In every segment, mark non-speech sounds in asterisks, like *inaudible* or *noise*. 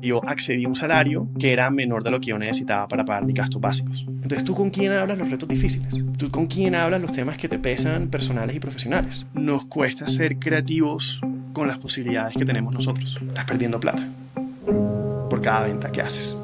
yo accedí a un salario que era menor de lo que yo necesitaba para pagar mis gastos básicos. Entonces, ¿tú con quién hablas los retos difíciles? ¿Tú con quién hablas los temas que te pesan personales y profesionales? Nos cuesta ser creativos con las posibilidades que tenemos nosotros. Estás perdiendo plata por cada venta que haces.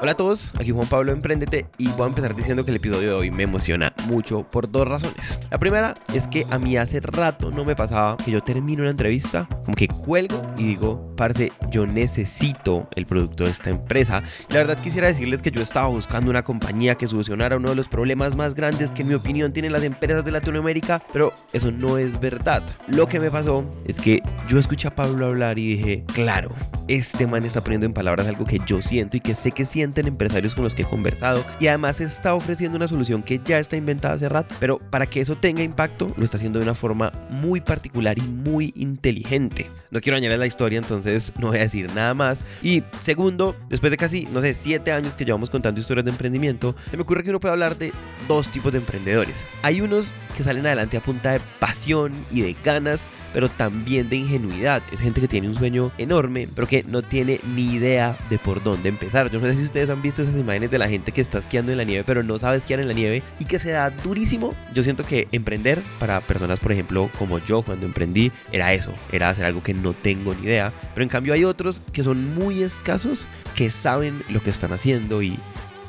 Hola a todos, aquí Juan Pablo Emprendete y voy a empezar diciendo que el episodio de hoy me emociona mucho por dos razones. La primera es que a mí hace rato no me pasaba que yo termino una entrevista, como que cuelgo y digo, parce, yo necesito el producto de esta empresa. La verdad quisiera decirles que yo estaba buscando una compañía que solucionara uno de los problemas más grandes que en mi opinión tienen las empresas de Latinoamérica, pero eso no es verdad. Lo que me pasó es que yo escuché a Pablo hablar y dije, claro, este man está poniendo en palabras algo que yo siento y que sé que siento en empresarios con los que he conversado y además está ofreciendo una solución que ya está inventada hace rato, pero para que eso tenga impacto lo está haciendo de una forma muy particular y muy inteligente. No quiero añadir la historia, entonces no voy a decir nada más. Y segundo, después de casi, no sé, siete años que llevamos contando historias de emprendimiento, se me ocurre que uno puede hablar de dos tipos de emprendedores. Hay unos que salen adelante a punta de pasión y de ganas pero también de ingenuidad. Es gente que tiene un sueño enorme, pero que no tiene ni idea de por dónde empezar. Yo no sé si ustedes han visto esas imágenes de la gente que está esquiando en la nieve, pero no sabe esquiar en la nieve y que se da durísimo. Yo siento que emprender para personas, por ejemplo, como yo cuando emprendí, era eso, era hacer algo que no tengo ni idea. Pero en cambio hay otros que son muy escasos, que saben lo que están haciendo y,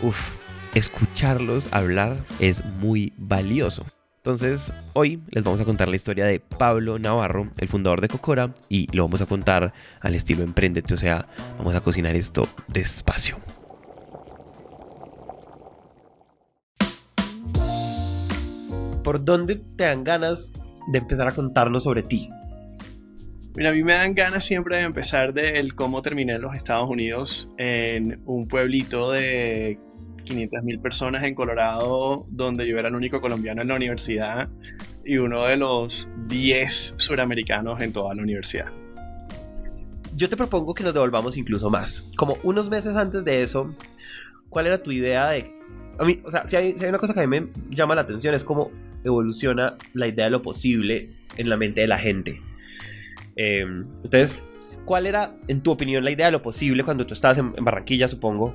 uff, escucharlos hablar es muy valioso. Entonces, hoy les vamos a contar la historia de Pablo Navarro, el fundador de Cocora, y lo vamos a contar al estilo emprendete, o sea, vamos a cocinar esto despacio. ¿Por dónde te dan ganas de empezar a contarnos sobre ti? Mira, a mí me dan ganas siempre de empezar del cómo terminé en los Estados Unidos, en un pueblito de 500 mil personas en Colorado, donde yo era el único colombiano en la universidad y uno de los 10 suramericanos en toda la universidad. Yo te propongo que nos devolvamos incluso más. Como unos meses antes de eso, ¿cuál era tu idea de... A mí, o sea, si hay, una cosa que a mí me llama la atención es cómo evoluciona la idea de lo posible en la mente de la gente. Em, entonces, ¿cuál era, en tu opinión, la idea de lo posible cuando tú estabas en Barranquilla, supongo?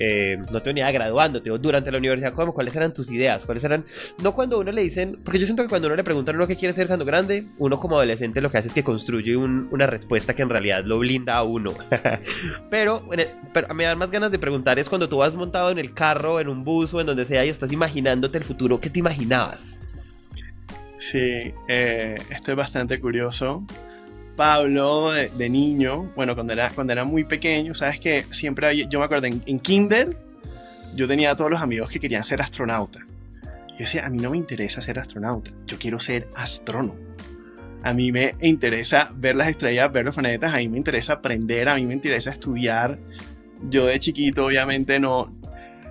Eh, no te venía graduándote o durante la universidad, ¿cómo? ¿cuáles eran tus ideas? ¿Cuáles eran? No cuando uno le dicen, porque yo siento que cuando uno le preguntan a uno qué quiere ser cuando grande, uno como adolescente lo que hace es que construye una respuesta que en realidad lo blinda a uno. *laughs* pero, me dan más ganas de preguntar es cuando tú vas montado en el carro, en un bus o en donde sea y estás imaginándote el futuro, ¿qué te imaginabas? Sí, eh, esto es bastante curioso. Pablo de, niño, bueno, cuando era, cuando era muy pequeño, sabes que siempre había, yo me acuerdo en, Kinder, yo tenía a todos los amigos que querían ser astronauta. Yo decía, a mí no me interesa ser astronauta, yo quiero ser astrónomo. A mí me interesa ver las estrellas, ver los planetas, a mí me interesa aprender, a mí me interesa estudiar. Yo de chiquito obviamente no,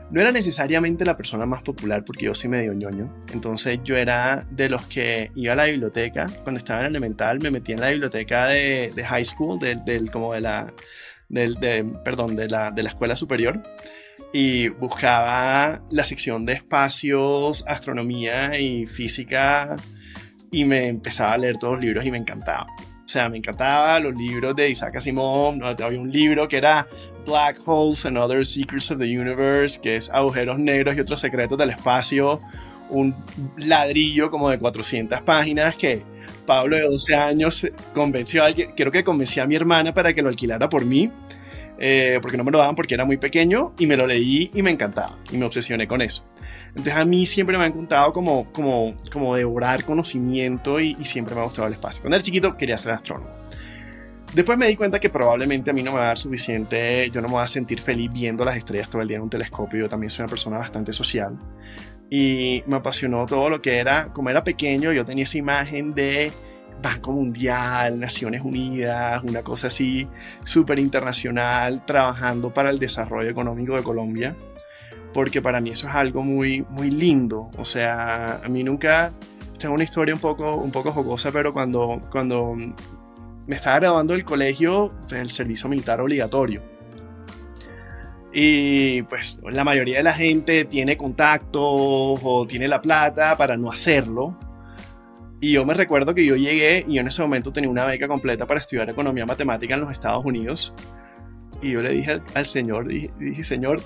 no era necesariamente la persona más popular porque yo sí medio ñoño. Entonces yo era de los que iba a la biblioteca. Cuando estaba en elemental me metía en la biblioteca de, high school, del, como de la, del, perdón, de la, de la escuela superior. Y buscaba la sección de espacios, astronomía y física. Y me empezaba a leer todos los libros y me encantaba. O sea, me encantaba los libros de Isaac Asimov. Había un libro que era Black Holes and Other Secrets of the Universe, que es agujeros negros y otros secretos del espacio. Un ladrillo como de 400 páginas que Pablo de 12 años convenció a alguien, creo que convencí a mi hermana para que lo alquilara por mí, eh, porque no me lo daban porque era muy pequeño, y me lo leí y me encantaba, y me obsesioné con eso. Entonces a mí siempre me ha encantado como, como, como devorar conocimiento y, siempre me ha gustado el espacio. Cuando era chiquito quería ser astrónomo. Después me di cuenta que probablemente a mí no me va a dar suficiente, yo no me voy a sentir feliz viendo las estrellas todo el día en un telescopio, yo también soy una persona bastante social. Y me apasionó todo lo que era, como era pequeño, yo tenía esa imagen de Banco Mundial, Naciones Unidas, una cosa así súper internacional, trabajando para el desarrollo económico de Colombia porque para mí eso es algo muy, muy lindo. O sea, a mí nunca, tengo una historia un poco, un poco jocosa, pero cuando, cuando me estaba graduando del colegio, el servicio militar obligatorio. Y pues la mayoría de la gente tiene contactos o tiene la plata para no hacerlo. Y yo me recuerdo que yo llegué y yo en ese momento tenía una beca completa para estudiar economía matemática en los Estados Unidos. Y yo le dije al, señor, dije, señor,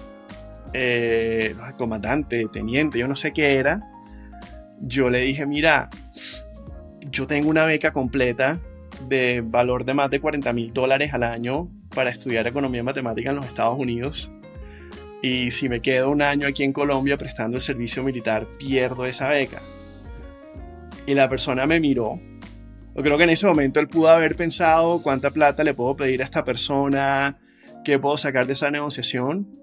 eh, comandante, teniente, yo no sé qué era. Yo le dije, mira, yo tengo una beca completa de valor de más de 40 mil dólares al año para estudiar economía matemática en los Estados Unidos. Y si me quedo un año aquí en Colombia prestando el servicio militar, pierdo esa beca. Y la persona me miró. Yo creo que en ese momento él pudo haber pensado cuánta plata le puedo pedir a esta persona, qué puedo sacar de esa negociación.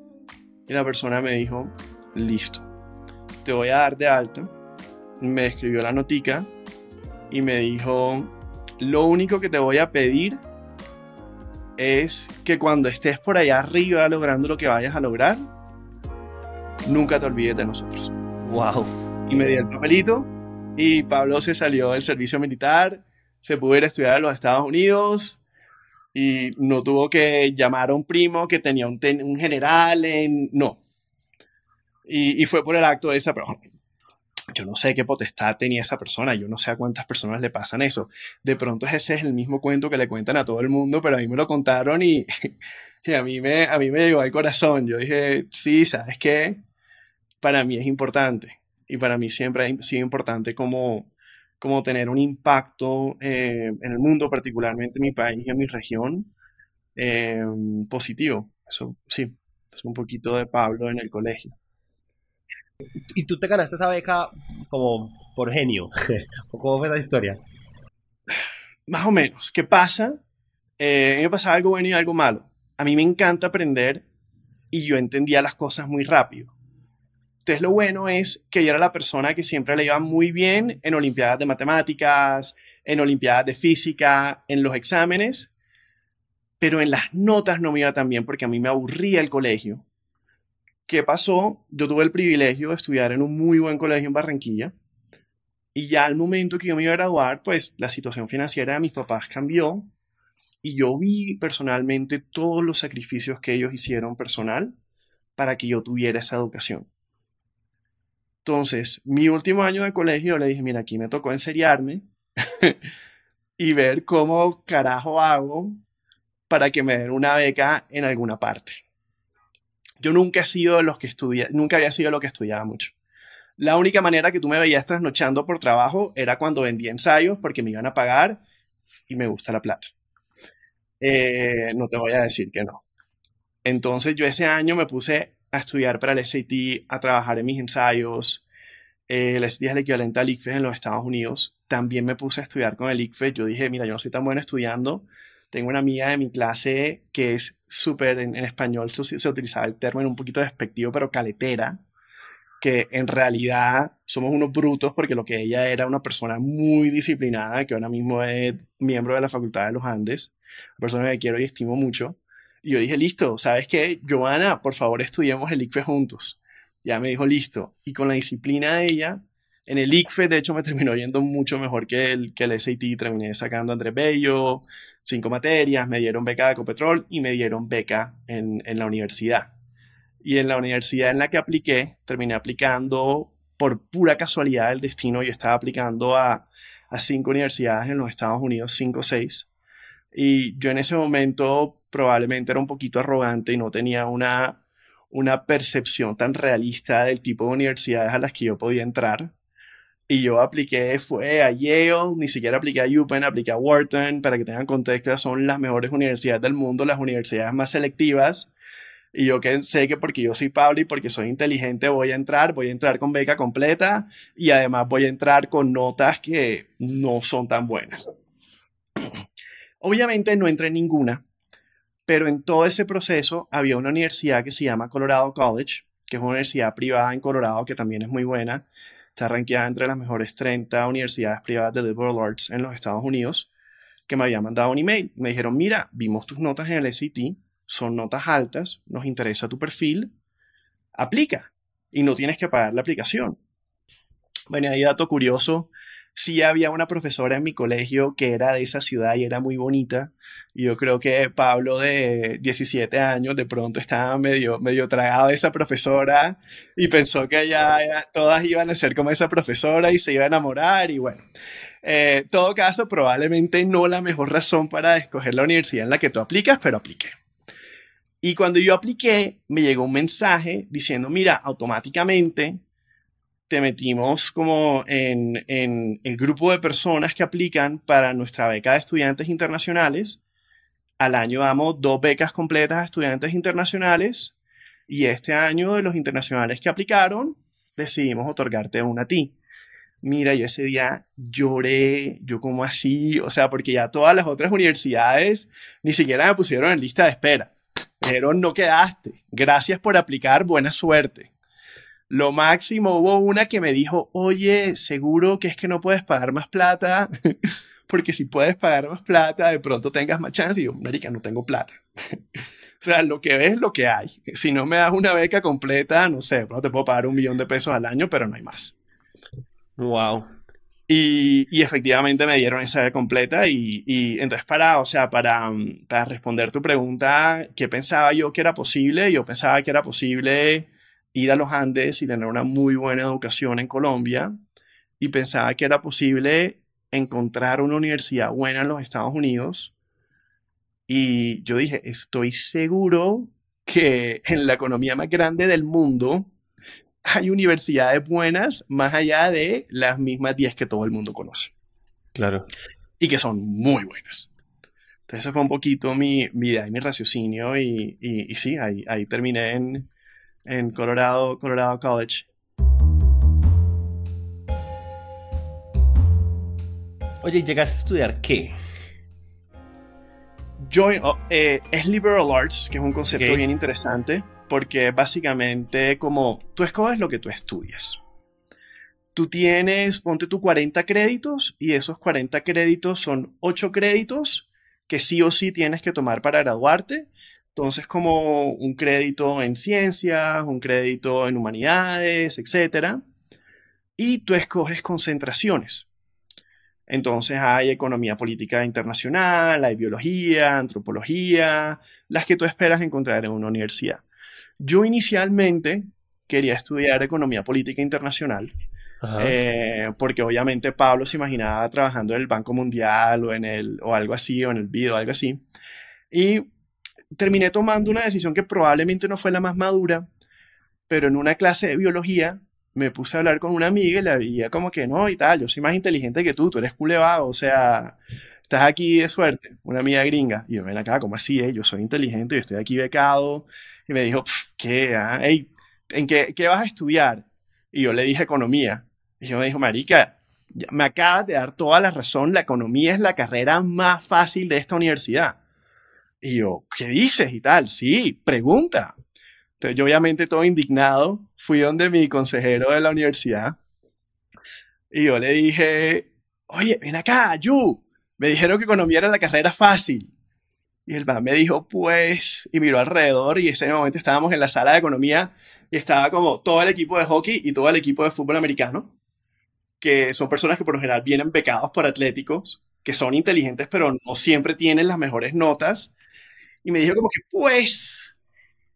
Y la persona me dijo, listo, te voy a dar de alta. Me escribió la notica y me dijo, lo único que te voy a pedir es que cuando estés por allá arriba logrando lo que vayas a lograr, nunca te olvides de nosotros. Wow. Y me di el papelito y Pablo se salió del servicio militar, se pudo ir a estudiar a los Estados Unidos y no tuvo que llamar a un primo que tenía un, general en... No. Y, y, fue por el acto de esa persona yo no sé qué potestad tenía esa persona, yo no sé a cuántas personas le pasan eso. De pronto ese es el mismo cuento que le cuentan a todo el mundo, pero a mí me lo contaron y, *laughs* a, mí me, a mí me llegó al corazón. Yo dije, sí, ¿sabes qué? Para mí es importante y para mí siempre ha sido importante como, como tener un impacto eh, en el mundo, particularmente en mi país y en mi región, eh, positivo. Eso sí, es un poquito de Pablo en el colegio. Y tú te ganaste esa beca como por genio. *laughs* ¿Cómo fue la historia? Más o menos. ¿Qué pasa? Eh, me pasaba algo bueno y algo malo. A mí me encanta aprender y yo entendía las cosas muy rápido. Entonces lo bueno es que yo era la persona que siempre le iba muy bien en olimpiadas de matemáticas, en olimpiadas de física, en los exámenes, pero en las notas no me iba tan bien porque a mí me aburría el colegio ¿Qué pasó? Yo tuve el privilegio de estudiar en un muy buen colegio en Barranquilla. Y ya al momento que yo me iba a graduar, pues la situación financiera de mis papás cambió. Y yo vi personalmente todos los sacrificios que ellos hicieron personal para que yo tuviera esa educación. Entonces, mi último año de colegio le dije, mira, aquí me tocó enseriarme *laughs* y ver cómo carajo hago para que me den una beca en alguna parte. Yo nunca había sido lo que estudiaba mucho. La única manera que tú me veías trasnochando por trabajo era cuando vendía ensayos porque me iban a pagar y me gusta la plata. Eh, no te voy a decir que no. Entonces yo ese año me puse a estudiar para el SAT, a trabajar en mis ensayos. Eh, el SAT es el equivalente al ICFES en los Estados Unidos. También me puse a estudiar con el ICFES. Yo dije, mira, yo no soy tan bueno estudiando, tengo una amiga de mi clase que es súper, en, español se, se, utilizaba el término un poquito despectivo, pero caletera, que en realidad somos unos brutos porque lo que ella era una persona muy disciplinada, que ahora mismo es miembro de la Facultad de los Andes, persona que quiero y estimo mucho. Y yo dije, listo, ¿sabes qué? Joana, por favor, estudiemos el ICFE juntos. Ya me dijo, listo. Y con la disciplina de ella, en el ICFE, de hecho, me terminó yendo mucho mejor que el, que el SAT. Terminé sacando Andrés Bello, cinco materias, me dieron beca de Ecopetrol y me dieron beca en, en la universidad. Y en la universidad en la que apliqué, terminé aplicando por pura casualidad del destino. Yo estaba aplicando a, a cinco universidades en los Estados Unidos, cinco o seis. Y yo en ese momento probablemente era un poquito arrogante y no tenía una, una percepción tan realista del tipo de universidades a las que yo podía entrar. Y yo apliqué, fue a Yale, ni siquiera apliqué a UPenn, apliqué a Wharton, para que tengan contexto, son las mejores universidades del mundo, las universidades más selectivas. Y yo que sé que porque yo soy Pablo y porque soy inteligente voy a entrar, voy a entrar con beca completa y además voy a entrar con notas que no son tan buenas. Obviamente no entré en ninguna, pero en todo ese proceso había una universidad que se llama Colorado College, que es una universidad privada en Colorado que también es muy buena está rankeada entre las mejores 30 universidades privadas de liberal arts en los Estados Unidos, que me había mandado un email. Me dijeron, mira, vimos tus notas en el SAT, son notas altas, nos interesa tu perfil, aplica y no tienes que pagar la aplicación. Bueno, ahí dato curioso, sí había una profesora en mi colegio que era de esa ciudad y era muy bonita. Yo creo que Pablo de 17 años de pronto estaba medio, medio tragado de esa profesora y pensó que ya, todas iban a ser como esa profesora y se iba a enamorar y bueno. Eh, todo caso, probablemente no la mejor razón para escoger la universidad en la que tú aplicas, pero apliqué. Y cuando yo apliqué, me llegó un mensaje diciendo, mira, automáticamente te metimos como en, en el grupo de personas que aplican para nuestra beca de estudiantes internacionales. Al año damos dos becas completas a estudiantes internacionales y este año de los internacionales que aplicaron, decidimos otorgarte una a ti. Mira, yo ese día lloré, yo como así, o sea, porque ya todas las otras universidades ni siquiera me pusieron en lista de espera. Pero no quedaste. Gracias por aplicar, buena suerte. Lo máximo, hubo una que me dijo, oye, seguro que es que no puedes pagar más plata, *laughs* porque si puedes pagar más plata, de pronto tengas más chance. Y yo, marica, no tengo plata. *laughs* o sea, lo que ves es lo que hay. Si no me das una beca completa, no sé, no te puedo pagar un millón de pesos al año, pero no hay más. Wow. Y, y, efectivamente me dieron esa beca completa y, y, entonces para, o sea, para, para responder tu pregunta, ¿qué pensaba yo que era posible? Yo pensaba que era posible ir a los Andes y tener una muy buena educación en Colombia y pensaba que era posible encontrar una universidad buena en los Estados Unidos. Y yo dije, estoy seguro que en la economía más grande del mundo hay universidades buenas más allá de las mismas 10 que todo el mundo conoce. Claro. Y que son muy buenas. Entonces, ese fue un poquito mi, mi idea y mi raciocinio. Y, y, y sí, ahí, ahí terminé en, en Colorado, Colorado College. Oye, ¿llegaste a estudiar qué? Yo, oh, eh, es liberal arts, que es un concepto okay. bien interesante, porque básicamente como tú escoges lo que tú estudias. Tú tienes, ponte tú 40 créditos y esos 40 créditos son 8 créditos que sí o sí tienes que tomar para graduarte entonces, como un crédito en ciencias, un crédito en humanidades, etc. Y tú escoges concentraciones. Entonces hay economía política internacional, hay biología, antropología, las que tú esperas encontrar en una universidad. Yo inicialmente quería estudiar economía política internacional, eh, porque obviamente Pablo se imaginaba trabajando en el Banco Mundial o en el o algo así o en el BID o algo así. Y terminé tomando una decisión que probablemente no fue la más madura, pero en una clase de biología me puse a hablar con una amiga y le veía como que no y tal, yo soy más inteligente que tú, tú eres culevado, o sea, estás aquí de suerte, una amiga gringa. Y yo, ven acá, ¿cómo así? Eh? Yo soy inteligente, yo estoy aquí becado. Y me dijo, ¿qué? Ah? ¿En qué, qué vas a estudiar? Y yo le dije economía. Y yo me dijo, marica, me acabas de dar toda la razón, la economía es la carrera más fácil de esta universidad. Y yo, ¿qué dices? Y tal, sí, pregunta. Entonces yo obviamente todo indignado fui donde mi consejero de la universidad y yo le dije, oye, ven acá, Yu, me dijeron que economía era la carrera fácil. Y el man me dijo, pues, y miró alrededor y en ese momento estábamos en la sala de economía y estaba como todo el equipo de hockey y todo el equipo de fútbol americano, que son personas que por lo general vienen pecados por atléticos, que son inteligentes pero no siempre tienen las mejores notas y me dijo como que, pues,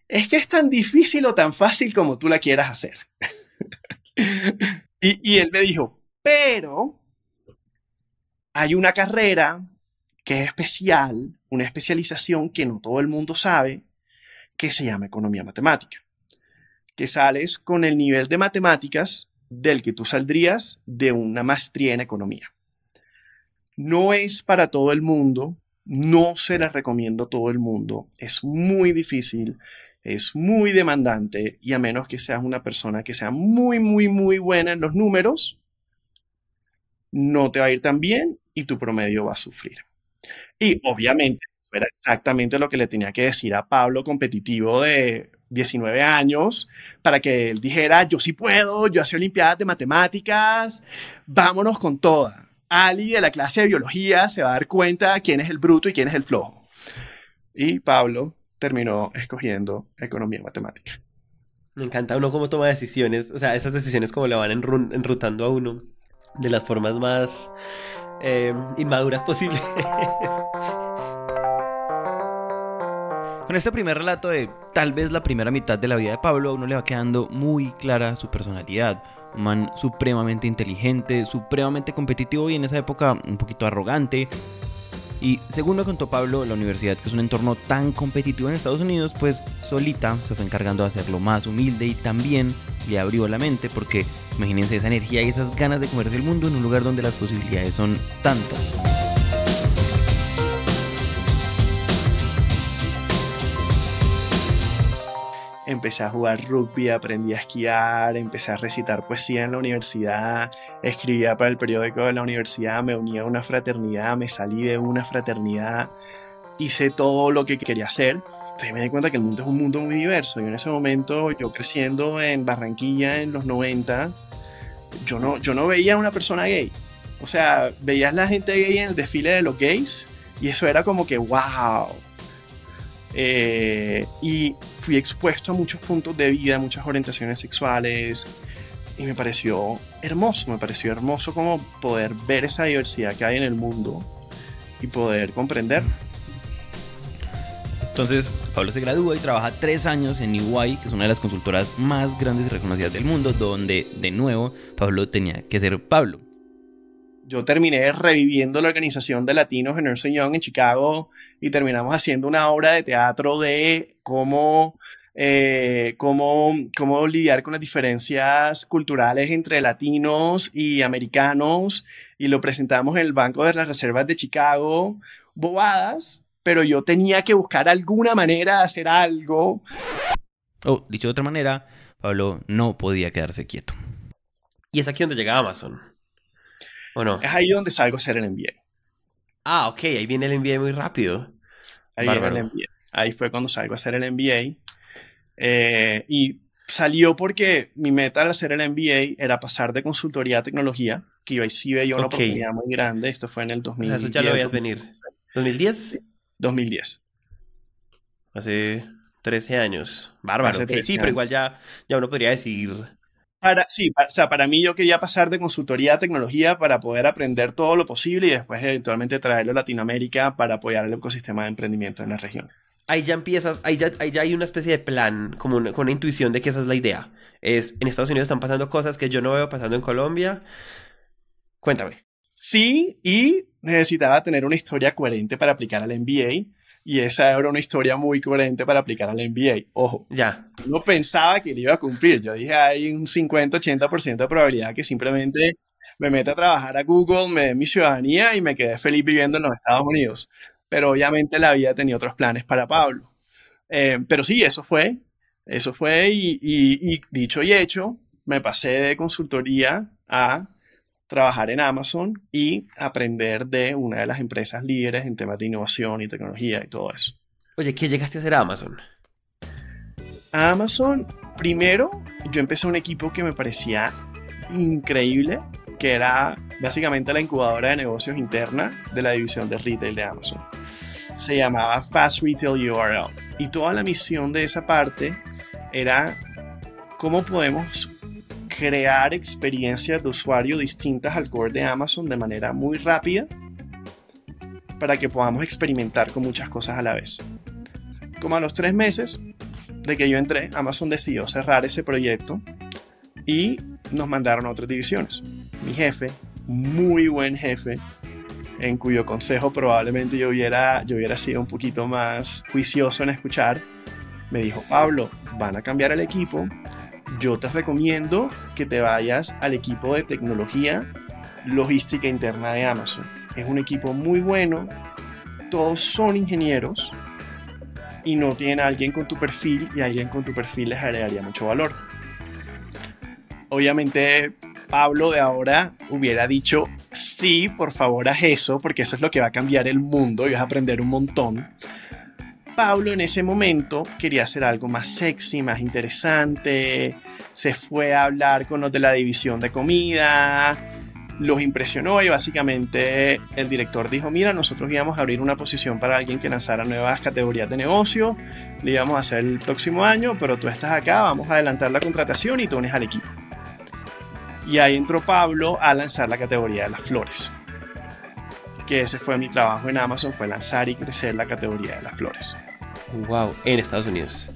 es que es tan difícil o tan fácil como tú la quieras hacer. *laughs* y, y él me dijo, pero hay una carrera que es especial, una especialización que no todo el mundo sabe, que se llama economía matemática. Que sales con el nivel de matemáticas del que tú saldrías de una maestría en economía. No es para todo el mundo, no se las recomiendo a todo el mundo. Es muy difícil, es muy demandante y a menos que seas una persona que sea muy, muy, muy buena en los números, no te va a ir tan bien y tu promedio va a sufrir. Y obviamente, era exactamente lo que le tenía que decir a Pablo competitivo de 19 años para que él dijera, yo sí puedo, yo hace olimpiadas de matemáticas, vámonos con toda. Ali de la clase de biología se va a dar cuenta quién es el bruto y quién es el flojo. Y Pablo terminó escogiendo economía y matemática. Me encanta uno cómo toma decisiones, o sea, esas decisiones como le van enrutando a uno de las formas más eh, inmaduras posibles. *laughs* Con este primer relato de tal vez la primera mitad de la vida de Pablo, a uno le va quedando muy clara su personalidad. Un man supremamente inteligente, supremamente competitivo y en esa época un poquito arrogante. Y según me contó Pablo, la universidad, que es un entorno tan competitivo en Estados Unidos, pues solita se fue encargando de hacerlo más humilde y también le abrió la mente porque imagínense esa energía y esas ganas de comerse el mundo en un lugar donde las posibilidades son tantas. Empecé a jugar rugby, aprendí a esquiar, empecé a recitar poesía en la universidad, escribía para el periódico de la universidad, me uní a una fraternidad, me salí de una fraternidad, hice todo lo que quería hacer. Entonces me di cuenta que el mundo es un mundo muy diverso. Y en ese momento, yo creciendo en Barranquilla en los 90, yo no, yo no veía a una persona gay. O sea, veías la gente gay en el desfile de los gays y eso era como que, wow. Eh, y fui expuesto a muchos puntos de vida, muchas orientaciones sexuales, y me pareció hermoso, me pareció hermoso como poder ver esa diversidad que hay en el mundo y poder comprender. Entonces, Pablo se gradúa y trabaja tres años en EY, que es una de las consultoras más grandes y reconocidas del mundo, donde de nuevo Pablo tenía que ser Pablo. Yo terminé reviviendo la organización de latinos en Ernst Young en Chicago y terminamos haciendo una obra de teatro de cómo, eh, cómo, cómo lidiar con las diferencias culturales entre latinos y americanos y lo presentamos en el Banco de las Reservas de Chicago, bobadas, pero yo tenía que buscar alguna manera de hacer algo. O, dicho de otra manera, Pablo no podía quedarse quieto. Y es aquí donde llega Amazon. ¿O no? Es ahí donde salgo a hacer el MBA. Ah, ok, ahí viene el MBA muy rápido. Ahí, el MBA. ahí fue cuando salgo a hacer el MBA. Eh, y salió porque mi meta al hacer el MBA era pasar de consultoría a tecnología, que iba y sí veía una oportunidad muy grande. Esto fue en el 2010. eso ya lo veías venir. ¿2010? 2010. Hace 13 años. Bárbaro. sí, pero igual ya, ya uno podría decir para, sí, para, o sea, para mí yo quería pasar de consultoría a tecnología para poder aprender todo lo posible y después eventualmente traerlo a Latinoamérica para apoyar el ecosistema de emprendimiento en la región. Ahí ya empiezas, ahí ya, ahí ya hay una especie de plan, como una, con una intuición de que esa es la idea. Es, en Estados Unidos están pasando cosas que yo no veo pasando en Colombia. Cuéntame. Sí, y necesitaba tener una historia coherente para aplicar al MBA y esa era una historia muy coherente para aplicar al MBA. Ojo, ya. No pensaba que le iba a cumplir. Yo dije, hay un 50-80% de probabilidad que simplemente me meta a trabajar a Google, me dé mi ciudadanía y me quedé feliz viviendo en los Estados Unidos. Pero obviamente la vida tenía otros planes para Pablo. Eh, pero sí, eso fue. Eso fue y, y dicho y hecho, me pasé de consultoría a trabajar en Amazon y aprender de una de las empresas líderes en temas de innovación y tecnología y todo eso. Oye, ¿qué llegaste a hacer a Amazon? A Amazon, primero, yo empecé un equipo que me parecía increíble, que era básicamente la incubadora de negocios interna de la división de retail de Amazon. Se llamaba Fast Retail URL. Y toda la misión de esa parte era cómo podemos crear experiencias de usuario distintas al core de Amazon de manera muy rápida para que podamos experimentar con muchas cosas a la vez. Como a los tres meses de que yo entré, Amazon decidió cerrar ese proyecto y nos mandaron a otras divisiones. Mi jefe, muy buen jefe, en cuyo consejo probablemente yo hubiera, yo hubiera sido un poquito más juicioso en escuchar, me dijo, Pablo, van a cambiar el equipo, yo te recomiendo que te vayas al equipo de tecnología logística interna de Amazon. Es un equipo muy bueno, todos son ingenieros y no tienen a alguien con tu perfil y alguien con tu perfil les agregaría mucho valor. Obviamente Pablo de ahora hubiera dicho, sí, por favor haz eso, porque eso es lo que va a cambiar el mundo y vas a aprender un montón. Pablo en ese momento quería hacer algo más sexy, más interesante. Se fue a hablar con los de la división de comida, los impresionó y básicamente el director dijo, mira, nosotros íbamos a abrir una posición para alguien que lanzara nuevas categorías de negocio, le íbamos a hacer el próximo año, pero tú estás acá, vamos a adelantar la contratación y tú unes al equipo. Y ahí entró Pablo a lanzar la categoría de las flores que ese fue mi trabajo en Amazon, fue lanzar y crecer la categoría de las flores. Wow, en Estados Unidos.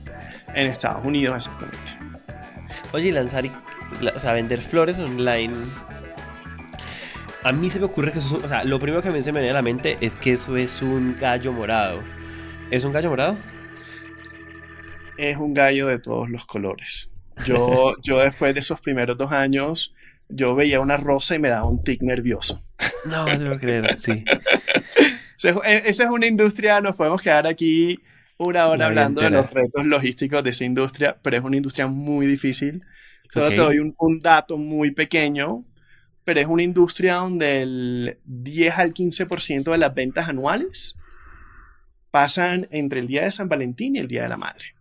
En Estados Unidos, exactamente. Oye, lanzar, y, o sea, vender flores online. A mí se me ocurre que eso es, o sea, lo primero que me se me viene a la mente es que eso es un gallo morado. ¿Es un gallo morado? Es un gallo de todos los colores. Yo, *laughs* yo después de esos primeros dos años, yo veía una rosa y me daba un tic nervioso. No, no puedo creer, sí. *laughs* E, esa es una industria, nos podemos quedar aquí una hora hablando de los retos logísticos de esa industria, pero es una industria muy difícil. Solo te doy un, un, dato muy pequeño, pero es una industria donde el 10 al 15% de las ventas anuales pasan entre el día de San Valentín y el día de la madre.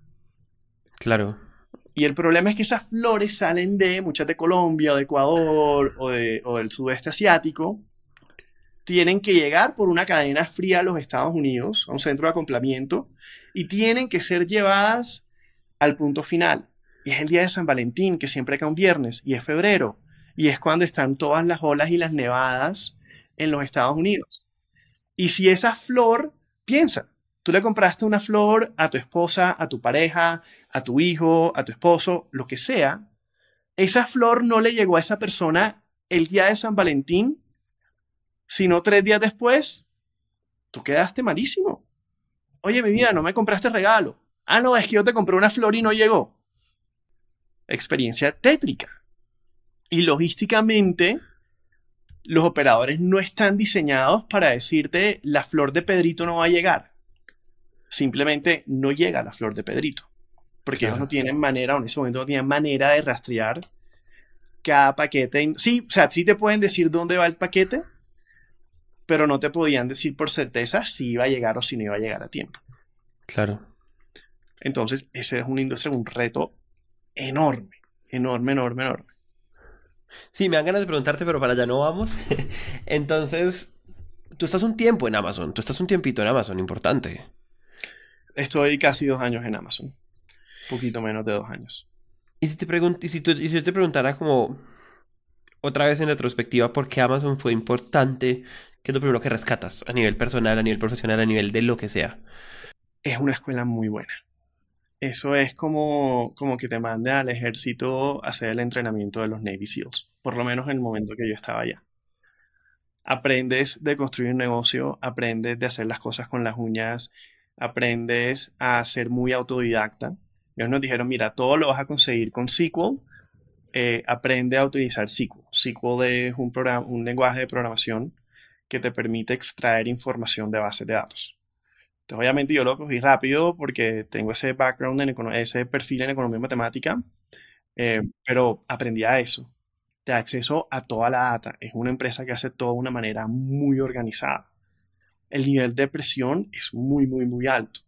Claro. Y el problema es que esas flores salen de muchas de Colombia, de Ecuador o, o del sudeste asiático. Tienen que llegar por una cadena fría a los Estados Unidos, a un centro de acoplamiento, y tienen que ser llevadas al punto final. Y es el día de San Valentín, que siempre cae un viernes, y es febrero, y es cuando están todas las olas y las nevadas en los Estados Unidos. Y si esa flor, piensa, tú le compraste una flor a tu esposa, a tu pareja, a tu hijo, a tu esposo, lo que sea, esa flor no le llegó a esa persona el día de San Valentín, sino tres días después, tú quedaste malísimo. Oye, mi vida, no me compraste regalo. Ah, no, es que yo te compré una flor y no llegó. Experiencia tétrica. Y logísticamente, los operadores no están diseñados para decirte la flor de Pedrito no va a llegar. Simplemente no llega la flor de Pedrito. Porque ellos no tienen manera, o en ese momento no tienen manera de rastrear cada paquete. Sí, o sea, sí te pueden decir dónde va el paquete, pero no te podían decir por certeza si iba a llegar o si no iba a llegar a tiempo. Claro. Entonces, ese es una industria, un reto enorme, enorme, enorme, enorme. Sí, me dan ganas de preguntarte, pero para allá no vamos. *laughs* Entonces, tú estás un tiempo en Amazon, tú estás un tiempito en Amazon, importante. Estoy casi dos años en Amazon, un poquito menos de dos años. Y si te, y si, y si yo te preguntara como otra vez en retrospectiva por qué Amazon fue importante, ¿qué es lo primero que rescatas a nivel personal, a nivel profesional, a nivel de lo que sea? Es una escuela muy buena. Eso es como, como que te mande al ejército a hacer el entrenamiento de los Navy SEALs, por lo menos en el momento que yo estaba allá. Aprendes de construir un negocio, aprendes de hacer las cosas con las uñas, aprendes a ser muy autodidacta. Ellos nos dijeron, mira, todo lo vas a conseguir con SQL, eh, aprende a utilizar SQL. SQL es un, programa, un lenguaje de programación que te permite extraer información de bases de datos. Entonces, obviamente yo lo cogí rápido porque tengo ese background, en ese perfil en economía y matemática, eh, pero aprendí a eso. Te da acceso a toda la data. Es una empresa que hace todo de una manera muy organizada. El nivel de presión es muy, muy, muy alto.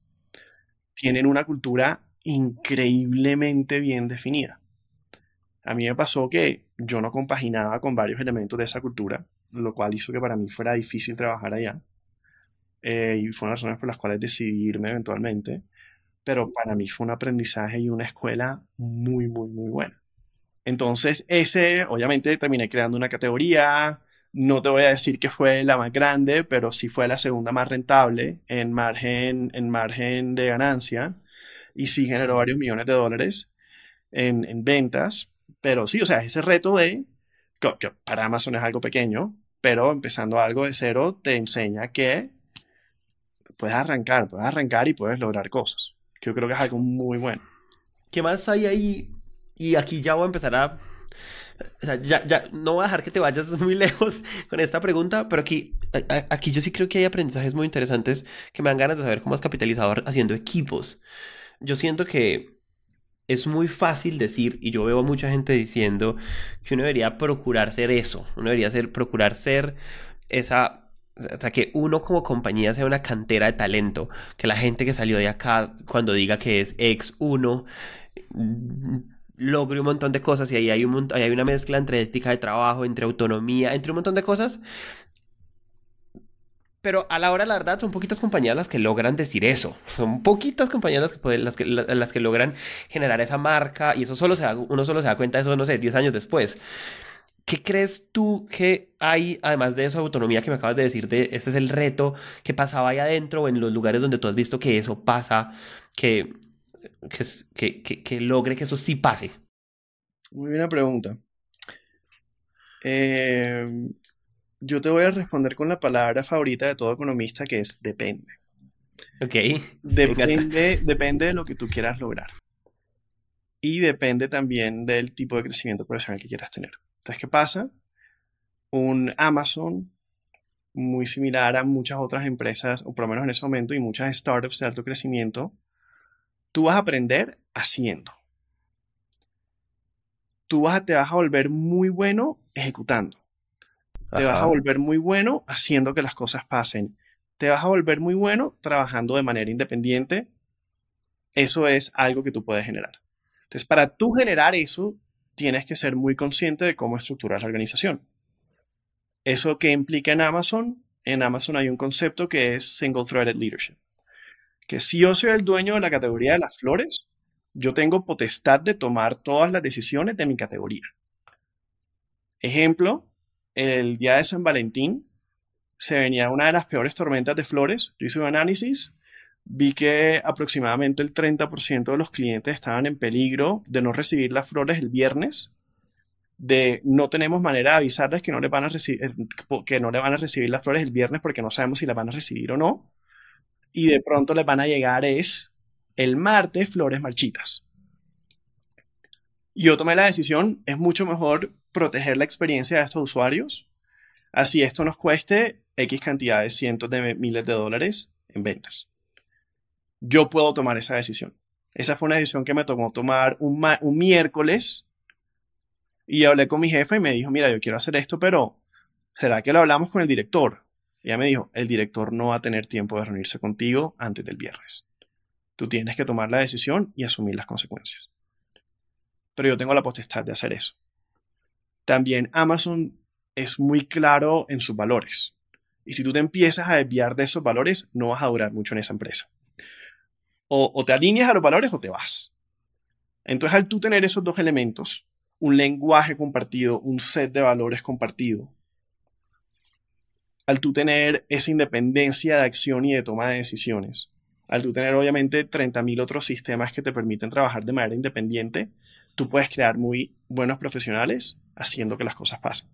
Tienen una cultura increíblemente bien definida. A mí me pasó que yo no compaginaba con varios elementos de esa cultura, lo cual hizo que para mí fuera difícil trabajar allá. Eh, y fueron las razones por las cuales decidí irme eventualmente. Pero para mí fue un aprendizaje y una escuela muy, muy, muy buena. Entonces, ese, obviamente, terminé creando una categoría. No te voy a decir que fue la más grande, pero sí fue la segunda más rentable en margen, en margen de ganancia. Y sí generó varios millones de dólares en, en ventas. Pero sí, o sea, ese reto de, que para Amazon es algo pequeño, pero empezando algo de cero te enseña que puedes arrancar, puedes arrancar y puedes lograr cosas. Yo creo que es algo muy bueno. ¿Qué más hay ahí? Y aquí ya voy a empezar a... Sea, ya, ya, no voy a dejar que te vayas *laughs* muy lejos con esta pregunta, pero aquí, aquí yo sí creo que hay aprendizajes muy interesantes que me dan ganas de saber cómo has capitalizado haciendo equipos. Yo siento que es muy fácil decir, y yo veo a mucha gente diciendo, que uno debería procurar ser eso, uno debería ser, procurar ser esa o sea, que uno como compañía sea una cantera de talento, que la gente que salió de acá, cuando diga que es ex uno, logre un montón de cosas y ahí hay, un, hay una mezcla entre ética de trabajo, entre autonomía, entre un montón de cosas. Pero a la hora la verdad son poquitas compañías las que logran decir eso. Son poquitas compañías las que, pueden, las que, logran generar esa marca y eso solo se da, uno solo se da cuenta de eso, no sé, 10 años después. ¿Qué crees tú que hay, además de esa autonomía que me acabas de decir, de este es el reto que pasaba ahí adentro o en los lugares donde tú has visto que eso pasa, que, que, que, que logre que eso sí pase? Muy buena pregunta. Eh, yo te voy a responder con la palabra favorita de todo economista que es depende. Ok. Depende, depende de lo que tú quieras lograr. Y depende también del tipo de crecimiento profesional que quieras tener. Entonces, ¿qué pasa? Un Amazon, muy similar a muchas otras empresas, o por lo menos en ese momento, y muchas startups de alto crecimiento, tú vas a aprender haciendo. Tú vas a, te vas a volver muy bueno ejecutando. Te vas a volver muy bueno haciendo que las cosas pasen. Te vas a volver muy bueno trabajando de manera independiente. Eso es algo que tú puedes generar. Entonces, para tú generar eso, tienes que ser muy consciente de cómo estructurar la organización. ¿Eso que implica en Amazon? En Amazon hay un concepto que es Single Threaded Leadership. Que si yo soy el dueño de la categoría de las flores, yo tengo potestad de tomar todas las decisiones de mi categoría. Ejemplo, el día de San Valentín se venía una de las peores tormentas de flores. Yo hice un análisis, vi que aproximadamente el 30% de los clientes estaban en peligro de no recibir las flores el viernes, de no tenemos manera de avisarles que no, les van a eh, que no le van a recibir las flores el viernes porque no sabemos si las van a recibir o no. Y de pronto les van a llegar es el martes flores marchitas. Yo tomé la decisión, es mucho mejor proteger la experiencia de estos usuarios, así esto nos cueste X cantidades, cientos de miles de dólares en ventas. Yo puedo tomar esa decisión. Esa fue una decisión que me tomó tomar un, miércoles y hablé con mi jefe y me dijo, mira, yo quiero hacer esto, pero ¿será que lo hablamos con el director? Ella me dijo, el director no va a tener tiempo de reunirse contigo antes del viernes. Tú tienes que tomar la decisión y asumir las consecuencias. Pero yo tengo la potestad de hacer eso. También Amazon es muy claro en sus valores. Y si tú te empiezas a desviar de esos valores, no vas a durar mucho en esa empresa. O, te alineas a los valores o te vas. Entonces, al tú tener esos dos elementos, un lenguaje compartido, un set de valores compartido, al tú tener esa independencia de acción y de toma de decisiones, al tú tener obviamente 30.000 otros sistemas que te permiten trabajar de manera independiente, tú puedes crear muy buenos profesionales haciendo que las cosas pasen.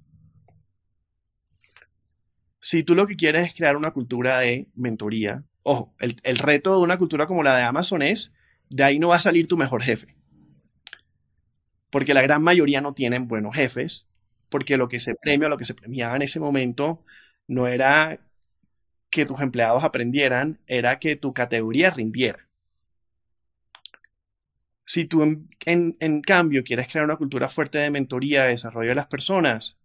Si tú lo que quieres es crear una cultura de mentoría, ojo, el, reto de una cultura como la de Amazon es, de ahí no va a salir tu mejor jefe. Porque la gran mayoría no tienen buenos jefes, porque lo que se premia, lo que se premiaba en ese momento, no era que tus empleados aprendieran, era que tu categoría rindiera. Si tú en, cambio quieres crear una cultura fuerte de mentoría, de desarrollo de las personas,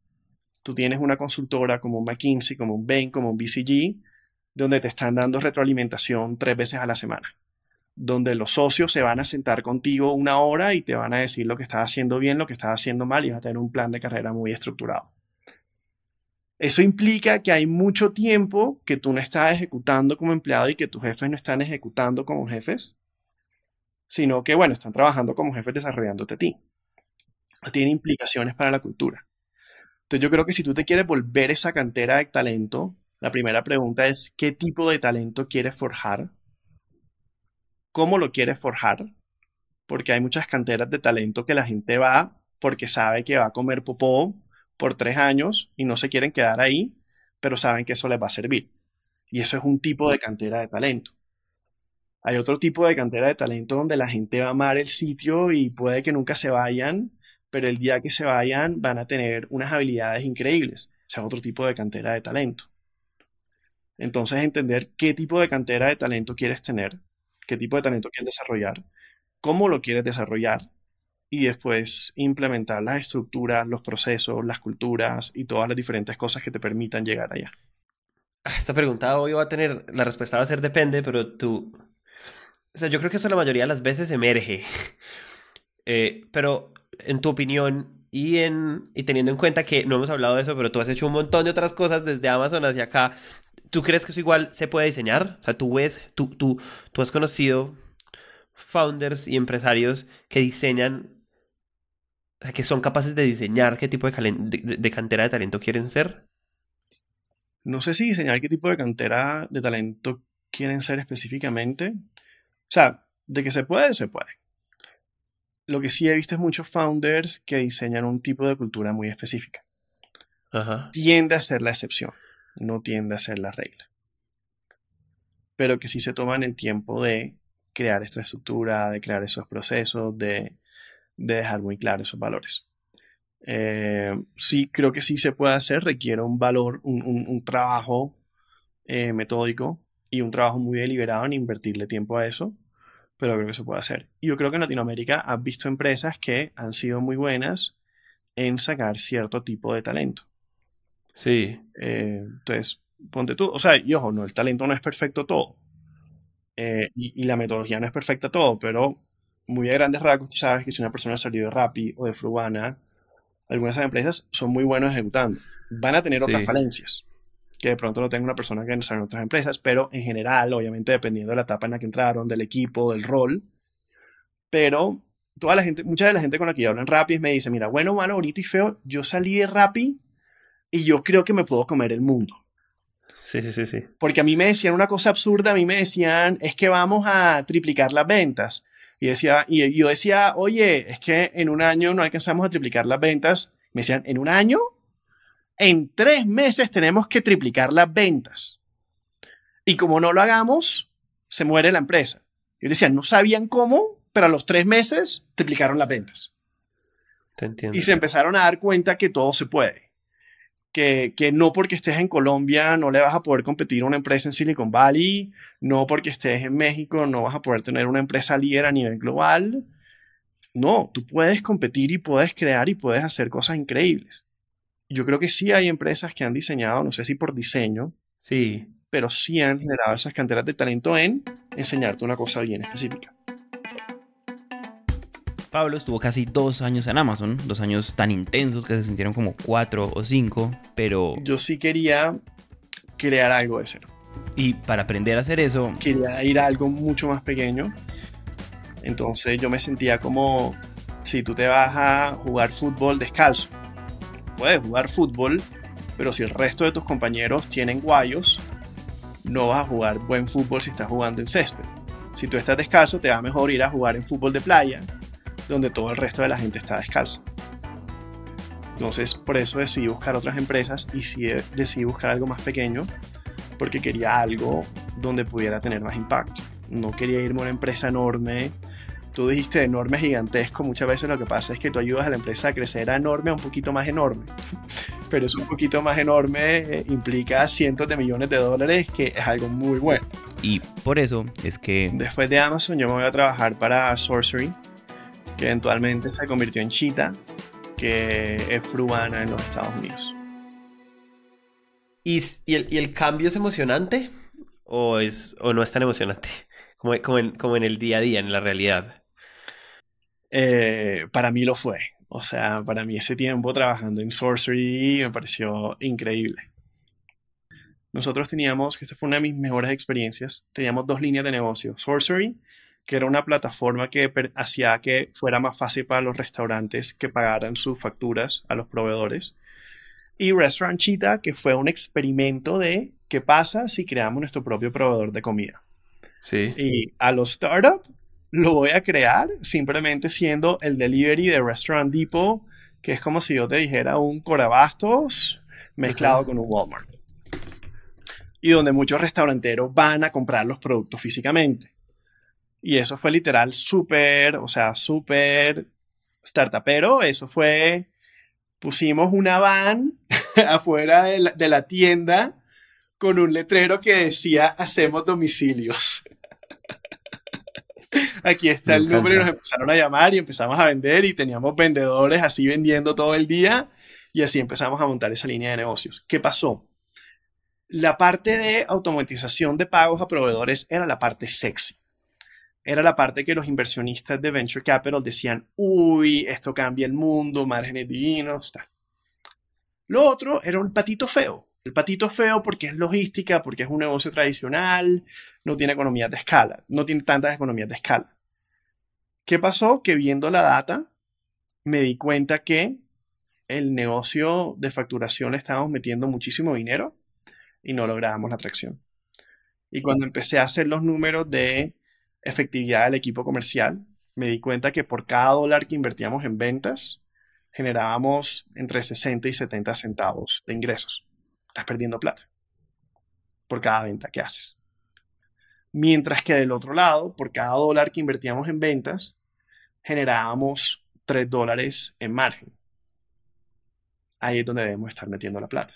tú tienes una consultora como un McKinsey, como un Bain, como un BCG, donde te están dando retroalimentación tres veces a la semana, donde los socios se van a sentar contigo una hora y te van a decir lo que estás haciendo bien, lo que estás haciendo mal y vas a tener un plan de carrera muy estructurado. Eso implica que hay mucho tiempo que tú no estás ejecutando como empleado y que tus jefes no están ejecutando como jefes sino que, bueno, están trabajando como jefes desarrollándote a ti. Tiene implicaciones para la cultura. Entonces yo creo que si tú te quieres volver esa cantera de talento, la primera pregunta es, ¿qué tipo de talento quieres forjar? ¿Cómo lo quieres forjar? Porque hay muchas canteras de talento que la gente va porque sabe que va a comer popó por tres años y no se quieren quedar ahí, pero saben que eso les va a servir. Y eso es un tipo de cantera de talento. Hay otro tipo de cantera de talento donde la gente va a amar el sitio y puede que nunca se vayan, pero el día que se vayan van a tener unas habilidades increíbles. O sea, otro tipo de cantera de talento. Entonces, entender qué tipo de cantera de talento quieres tener, qué tipo de talento quieres desarrollar, cómo lo quieres desarrollar y después implementar las estructuras, los procesos, las culturas y todas las diferentes cosas que te permitan llegar allá. Esta pregunta hoy va a tener, la respuesta va a ser depende, pero tú, o sea, yo creo que eso la mayoría de las veces emerge. *laughs* Eh, pero, en tu opinión, y, en, y teniendo en cuenta que no hemos hablado de eso, pero tú has hecho un montón de otras cosas desde Amazon hacia acá, ¿tú crees que eso igual se puede diseñar? O sea, tú ves, tú, tú, tú has conocido founders y empresarios que diseñan que son capaces de diseñar qué tipo de, de cantera de talento quieren ser. No sé si diseñar qué tipo de cantera de talento quieren ser específicamente. O sea, de que se puede, se puede. Lo que sí he visto es muchos founders que diseñan un tipo de cultura muy específica. Ajá. Tiende a ser la excepción, no tiende a ser la regla. Pero que sí se toman el tiempo de crear esta estructura, de crear esos procesos, de, de dejar muy claros esos valores. Eh, sí, creo que sí se puede hacer, requiere un valor, un, un- un trabajo eh, metódico y un trabajo muy deliberado en invertirle tiempo a eso, pero creo que se puede hacer. Y yo creo que en Latinoamérica has visto empresas que han sido muy buenas en sacar cierto tipo de talento. Sí. Eh, entonces, ponte tú, o sea, y ojo, no, el talento no es perfecto todo. Eh, y, y la metodología no es perfecta todo, pero muy a grandes rasgos, tú sabes que si una persona salió de Rappi o de Frubana, algunas de esas empresas son muy buenos ejecutando. Van a tener otras falencias, que de pronto lo tenga una persona que no sabe en otras empresas, pero en general, obviamente, dependiendo de la etapa en la que entraron, del equipo, del rol. Pero toda la gente, mucha de la gente con la que yo hablo en Rappi me dice, mira, bueno, malo, bonito y feo, yo salí de Rappi y yo creo que me puedo comer el mundo. Sí, sí, sí, sí. Porque a mí me decían una cosa absurda, a mí me decían, es que vamos a triplicar las ventas. Y, decía, y yo decía, oye, es que en un año no alcanzamos a triplicar las ventas. Me decían, ¿en un año? En tres meses tenemos que triplicar las ventas. Y como no lo hagamos, se muere la empresa. Yo decía, no sabían cómo, pero a los tres meses triplicaron las ventas. Te entiendo. Y se empezaron a dar cuenta que todo se puede. Que, que no porque estés en Colombia no le vas a poder competir a una empresa en Silicon Valley, no porque estés en México no vas a poder tener una empresa líder a nivel global. No, tú puedes competir y puedes crear y puedes hacer cosas increíbles. Yo creo que sí hay empresas que han diseñado, no sé si por diseño, Sí. pero sí han generado esas canteras de talento en enseñarte una cosa bien específica. Pablo estuvo casi dos años en Amazon, dos años tan intensos que se sintieron como cuatro o cinco, pero... Yo sí quería crear algo de cero. Y para aprender a hacer eso, quería ir a algo mucho más pequeño. Entonces yo me sentía como si tú te vas a jugar fútbol descalzo. Puedes jugar fútbol, pero si el resto de tus compañeros tienen guayos, no vas a jugar buen fútbol si estás jugando en césped. Si tú estás descalzo, te va mejor ir a jugar en fútbol de playa, donde todo el resto de la gente está descalza. Entonces, por eso decidí buscar otras empresas y sí eh, decidí buscar algo más pequeño, porque quería algo donde pudiera tener más impacto. No quería irme a una empresa enorme. Tú dijiste enorme, gigantesco. Muchas veces lo que pasa es que tú ayudas a la empresa a crecer a enorme a un poquito más enorme. *laughs* Pero es un poquito más enorme eh, implica cientos de millones de dólares, que es algo muy bueno. y por eso es que Después de Amazon, yo me voy a trabajar para Sorcery, que eventualmente se convirtió en Cheetah, que es Fruana en los Estados Unidos. ¿Y, y el, y el cambio es emocionante? ¿O, es, o no es tan emocionante? Como, como, en, como en el día a día, en la realidad. Eh, para mí lo fue. O sea, para mí ese tiempo trabajando en Sorcery me pareció increíble. Nosotros teníamos, que esta fue una de mis mejores experiencias, teníamos dos líneas de negocio. Sorcery, que era una plataforma que hacía que fuera más fácil para los restaurantes que pagaran sus facturas a los proveedores. Y Restaurant Cheetah, que fue un experimento de qué pasa si creamos nuestro propio proveedor de comida. Sí. Y a los startups lo voy a crear simplemente siendo el delivery de Restaurant Depot, que es como si yo te dijera un Corabastos mezclado con un Walmart. Y donde muchos restauranteros van a comprar los productos físicamente. Y eso fue literal súper, o sea, súper startupero. Eso fue, pusimos una van *laughs* afuera de la, de la tienda con un letrero que decía hacemos domicilios. *laughs* Aquí está el número y nos empezaron a llamar y empezamos a vender y teníamos vendedores así vendiendo todo el día y así empezamos a montar esa línea de negocios. ¿Qué pasó? La parte de automatización de pagos a proveedores era la parte sexy. Era la parte que los inversionistas de Venture Capital decían, uy, esto cambia el mundo, márgenes divinos, tal. Lo otro era un patito feo. El patito feo porque es logística, porque es un negocio tradicional, no tiene economías de escala, no tiene tantas economías de escala. ¿Qué pasó? Que viendo la data, me di cuenta que el negocio de facturación le estábamos metiendo muchísimo dinero y no lográbamos la atracción. Y cuando empecé a hacer los números de efectividad del equipo comercial, me di cuenta que por cada dólar que invertíamos en ventas, generábamos entre 60 y 70 centavos de ingresos. Estás perdiendo plata por cada venta que haces. Mientras que del otro lado, por cada dólar que invertíamos en ventas, generábamos 3 dólares en margen. Ahí es donde debemos estar metiendo la plata.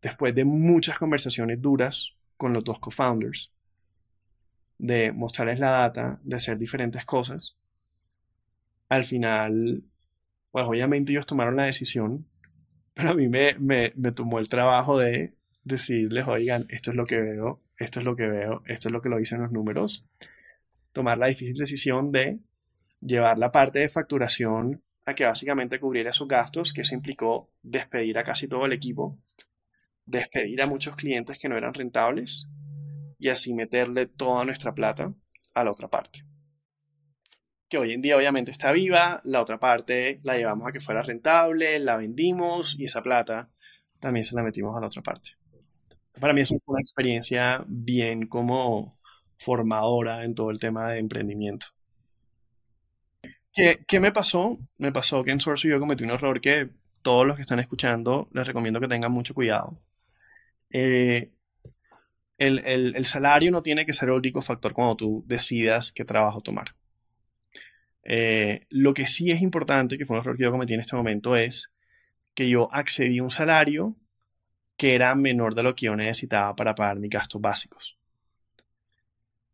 Después de muchas conversaciones duras con los dos co-founders, de mostrarles la data, de hacer diferentes cosas, al final, pues obviamente ellos tomaron la decisión, pero a mí me, me, me tomó el trabajo de decirles, oigan, esto es lo que veo, esto es lo que veo, esto es lo que lo dicen los números. Tomar la difícil decisión de llevar la parte de facturación a que básicamente cubriera sus gastos, que eso implicó despedir a casi todo el equipo, despedir a muchos clientes que no eran rentables y así meterle toda nuestra plata a la otra parte. Que hoy en día obviamente está viva, la otra parte la llevamos a que fuera rentable, la vendimos y esa plata también se la metimos a la otra parte. Para mí es una experiencia bien como formadora en todo el tema de emprendimiento. ¿Qué, qué me pasó? Me pasó que en Source yo cometí un error que todos los que están escuchando les recomiendo que tengan mucho cuidado. Eh, el, salario no tiene que ser el único factor cuando tú decidas qué trabajo tomar. Eh, lo que sí es importante, que fue un error que yo cometí en este momento, es que yo accedí a un salario que era menor de lo que yo necesitaba para pagar mis gastos básicos.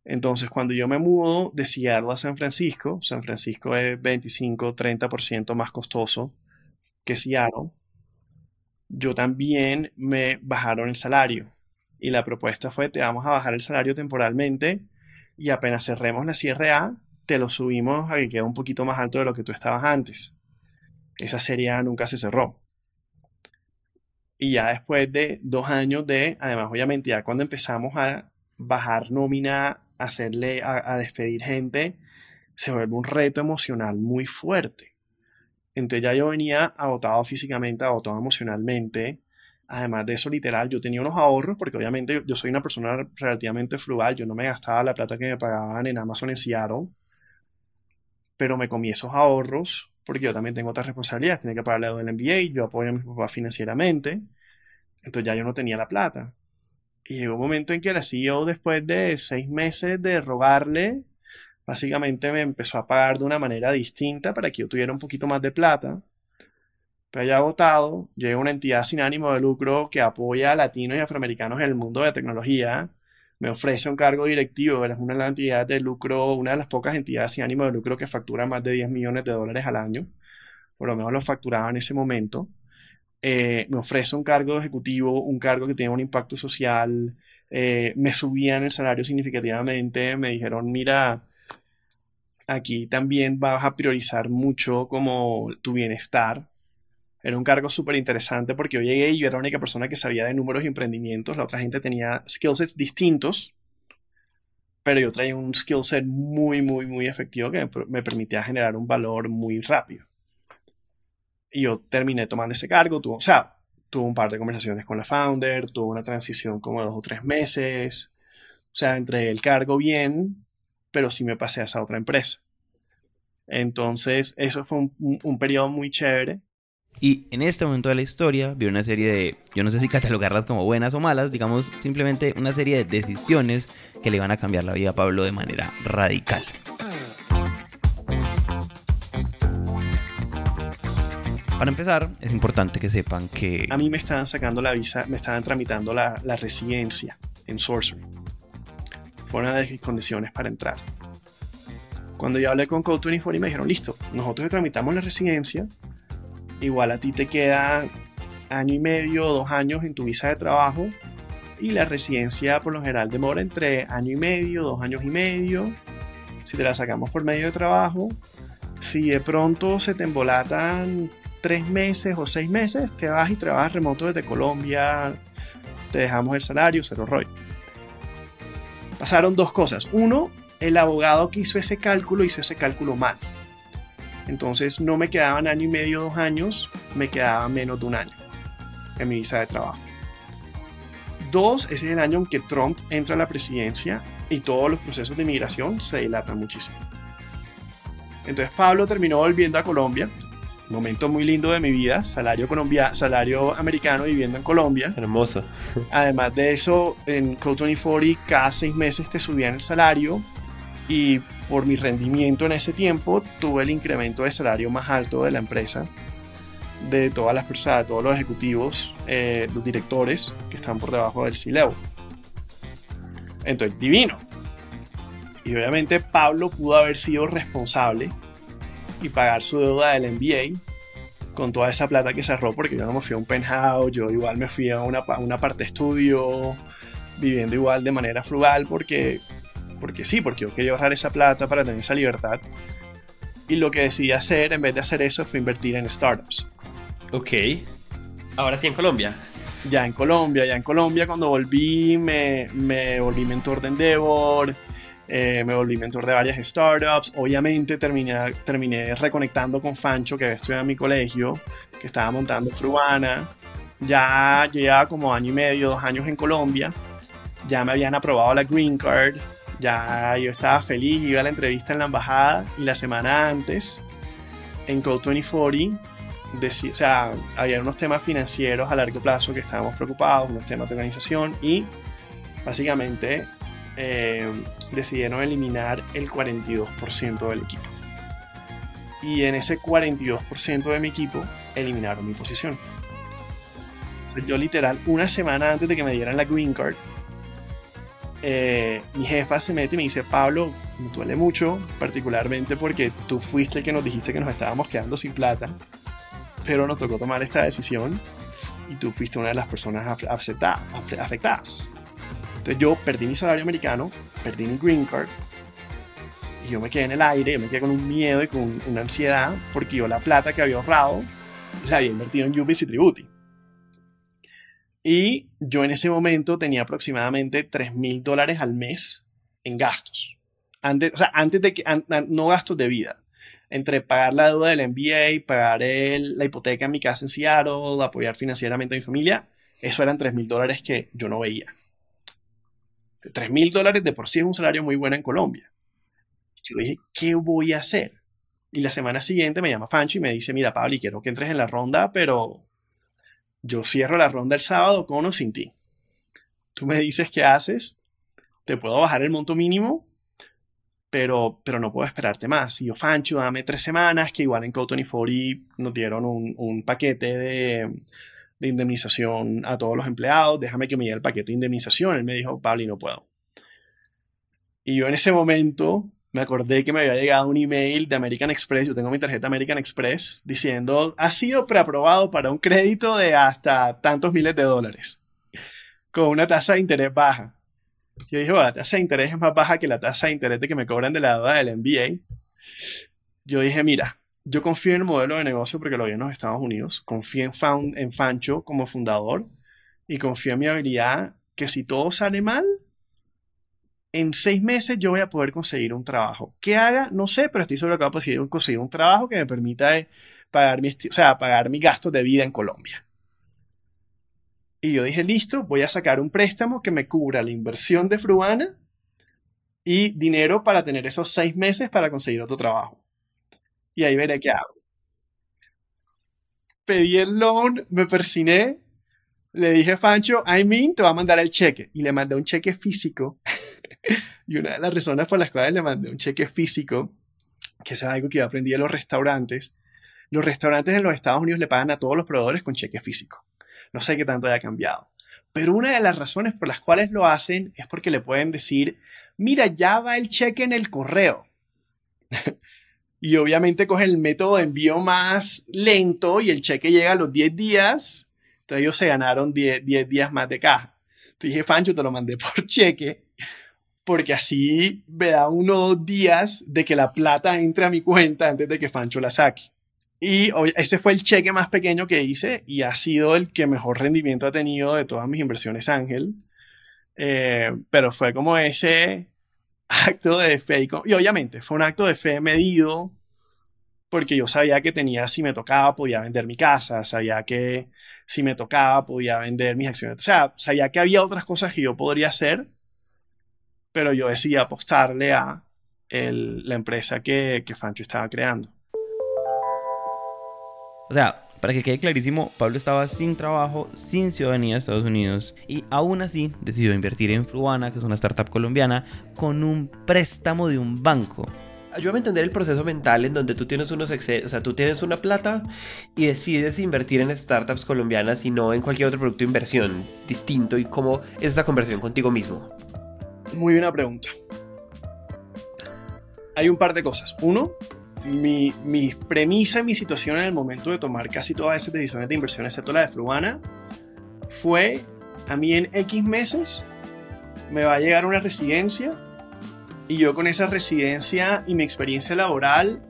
Entonces, cuando yo me mudo de Seattle a San Francisco, San Francisco es 25-30% más costoso que Seattle, yo también me bajaron el salario. Y la propuesta fue, te vamos a bajar el salario temporalmente y apenas cerremos la CRA, te lo subimos a que quede un poquito más alto de lo que tú estabas antes. Esa serie nunca se cerró. Y ya después de dos años de, además obviamente ya cuando empezamos a bajar nómina, a hacerle, a, despedir gente, se vuelve un reto emocional muy fuerte. Entonces ya yo venía agotado físicamente, agotado emocionalmente. Además de eso, literal, yo tenía unos ahorros, porque obviamente yo soy una persona relativamente frugal, yo no me gastaba la plata que me pagaban en Amazon en Seattle, pero me comí esos ahorros porque yo también tengo otras responsabilidades, tenía que pagarle del MBA, yo apoyo a mi papá financieramente, entonces ya yo no tenía la plata. Y llegó un momento en que la CEO, después de seis meses de rogarle, básicamente me empezó a pagar de una manera distinta para que yo tuviera un poquito más de plata. Pero ya agotado, llega una entidad sin ánimo de lucro que apoya a latinos y afroamericanos en el mundo de tecnología, me ofrece un cargo directivo, es una de las entidades de lucro, una de las pocas entidades sin ánimo de lucro que factura más de 10 millones de dólares al año, por lo menos lo facturaba en ese momento. Eh, me ofrece un cargo ejecutivo, un cargo que tiene un impacto social, eh, me subían el salario significativamente, me dijeron, mira, aquí también vas a priorizar mucho como tu bienestar, era un cargo súper interesante porque yo llegué y yo era la única persona que sabía de números y emprendimientos. La otra gente tenía skillsets distintos, pero yo traía un skillset muy, muy, muy efectivo que me, permitía generar un valor muy rápido. Y yo terminé tomando ese cargo, tuvo, o sea, tuve un par de conversaciones con la founder, tuve una transición como dos o tres meses. O sea, entré el cargo bien, pero sí me pasé a esa otra empresa. Entonces, eso fue un, un periodo muy chévere y en este momento de la historia vi una serie de, yo no sé si catalogarlas como buenas o malas, digamos simplemente una serie de decisiones que le van a cambiar la vida a Pablo de manera radical. Para empezar, es importante que sepan que... A mí me estaban sacando la visa, me estaban tramitando la, la residencia en Sorcery. Fue una de mis condiciones para entrar. Cuando yo hablé con Code24 me dijeron, listo, nosotros tramitamos la residencia, igual a ti te queda año y medio dos años en tu visa de trabajo y la residencia por lo general demora entre año y medio, dos años y medio. Si te la sacamos por medio de trabajo, si de pronto se te embolatan tres meses o seis meses, te vas y trabajas remoto desde Colombia, te dejamos el salario, cero rollo. Pasaron dos cosas. Uno, el abogado que hizo ese cálculo hizo ese cálculo mal. Entonces no me quedaban año y medio, dos años, me quedaba menos de un año en mi visa de trabajo. Dos, ese es el año en que Trump entra a la presidencia y todos los procesos de inmigración se dilatan muchísimo. Entonces Pablo terminó volviendo a Colombia, momento muy lindo de mi vida, salario, colombia, salario americano viviendo en Colombia. Hermoso. Además de eso, en Code 2040 cada seis meses te subían el salario y por mi rendimiento en ese tiempo tuve el incremento de salario más alto de la empresa, de todas las personas, de todos los ejecutivos, eh, los directores que están por debajo del C-Level. Entonces, divino. Y obviamente Pablo pudo haber sido responsable y pagar su deuda del MBA con toda esa plata que cerró, porque yo no me fui a un penthouse, yo igual me fui a una, una parte estudio, viviendo igual de manera frugal, porque, porque sí, porque yo quería ahorrar esa plata para tener esa libertad. Y lo que decidí hacer, en vez de hacer eso, fue invertir en startups. Ok. Ahora sí en Colombia. Ya en Colombia, ya en Colombia, cuando volví, me, me volví mentor de Endeavor, eh, me volví mentor de varias startups. Obviamente terminé, terminé reconectando con Fancho, que estudiaba en mi colegio, que estaba montando Fruana. Ya llevaba como año y medio, dos años en Colombia. Ya me habían aprobado la Green Card. Ya yo estaba feliz, iba a la entrevista en la embajada y la semana antes, en Code 2040, o sea, había unos temas financieros a largo plazo que estábamos preocupados, unos temas de organización y básicamente eh, decidieron eliminar el 42% del equipo. Y en ese 42% de mi equipo eliminaron mi posición. yo literal, una semana antes de que me dieran la green card, eh, mi jefa se mete y me dice, Pablo, me duele mucho, particularmente porque tú fuiste el que nos dijiste que nos estábamos quedando sin plata, pero nos tocó tomar esta decisión y tú fuiste una de las personas afectadas. Entonces yo perdí mi salario americano, perdí mi green card, y yo me quedé en el aire, yo me quedé con un miedo y con una ansiedad, porque yo la plata que había ahorrado la había invertido en Ubis y Tributi. Y yo en ese momento tenía aproximadamente 3 mil dólares al mes en gastos. Antes, antes de que, no gastos de vida. Entre pagar la deuda del MBA, pagar la hipoteca en mi casa en Seattle, apoyar financieramente a mi familia, eso eran 3 mil dólares que yo no veía. 3 mil dólares de por sí es un salario muy bueno en Colombia. Yo dije, ¿qué voy a hacer? Y la semana siguiente me llama Fancho y me dice, mira, Pablo, quiero que entres en la ronda, pero yo cierro la ronda el sábado con o sin ti. Tú me dices qué haces, te puedo bajar el monto mínimo, pero, pero no puedo esperarte más. Y yo, Fancho, dame tres semanas, que igual en Code 40 nos dieron un, paquete de, de indemnización a todos los empleados, déjame que me llegue el paquete de indemnización. Él me dijo, Pablo, no puedo. Y yo en ese momento me acordé que me había llegado un email de American Express, yo tengo mi tarjeta American Express, diciendo, ha sido preaprobado para un crédito de hasta tantos miles de dólares, con una tasa de interés baja. Yo dije, la tasa de interés es más baja que la tasa de interés que me cobran de la deuda del MBA. Yo dije, mira, yo confío en el modelo de negocio porque lo vi en los Estados Unidos, confío en, en Fancho como fundador y confío en mi habilidad que si todo sale mal, en seis meses yo voy a poder conseguir un trabajo. ¿Qué haga? No sé, pero estoy seguro que voy a poder conseguir un trabajo que me permita eh, pagar mi, o sea, pagar mi gasto de vida en Colombia. Y yo dije, listo, voy a sacar un préstamo que me cubra la inversión de Fruana y dinero para tener esos seis meses para conseguir otro trabajo y ahí veré qué hago. Pedí el loan, me persiné, le dije Fancho, I mean, te va a mandar el cheque. Y le mandé un cheque físico. *laughs* *laughs* y una de las razones por las cuales le mandé un cheque físico, que es algo que yo aprendí en los restaurantes, los restaurantes en los Estados Unidos le pagan a todos los proveedores con cheque físico. No sé qué tanto haya cambiado. Pero una de las razones por las cuales lo hacen es porque le pueden decir, mira, ya va el cheque en el correo. *laughs* y obviamente coge el método de envío más lento y el cheque llega a los 10 días, entonces ellos se ganaron 10, días más de caja. Entonces dije, Fancho, te lo mandé por *laughs* cheque, porque así me da uno o dos días de que la plata entre a mi cuenta antes de que Fancho la saque. Y ese fue el cheque más pequeño que hice y ha sido el que mejor rendimiento ha tenido de todas mis inversiones Ángel. Eh, pero fue como ese acto de fe. Y, obviamente fue un acto de fe medido porque yo sabía que tenía, si me tocaba, podía vender mi casa, sabía que si me tocaba, podía vender mis acciones. O sea, sabía que había otras cosas que yo podría hacer, pero yo decidí apostarle a la empresa que, que Fancho estaba creando. O sea, para que quede clarísimo, Pablo estaba sin trabajo, sin ciudadanía de Estados Unidos y aún así decidió invertir en Fruana, que es una startup colombiana, con un préstamo de un banco. Ayúdame a entender el proceso mental en donde tú tienes unos o sea, tú tienes una plata y decides invertir en startups colombianas y no en cualquier otro producto de inversión distinto y cómo es esa conversión contigo mismo. Muy buena pregunta. Hay un par de cosas. Uno, mi, mi premisa, mi situación en el momento de tomar casi todas esas decisiones de inversión, excepto la de Fruana, fue a mí en X meses me va a llegar una residencia y yo con esa residencia y mi experiencia laboral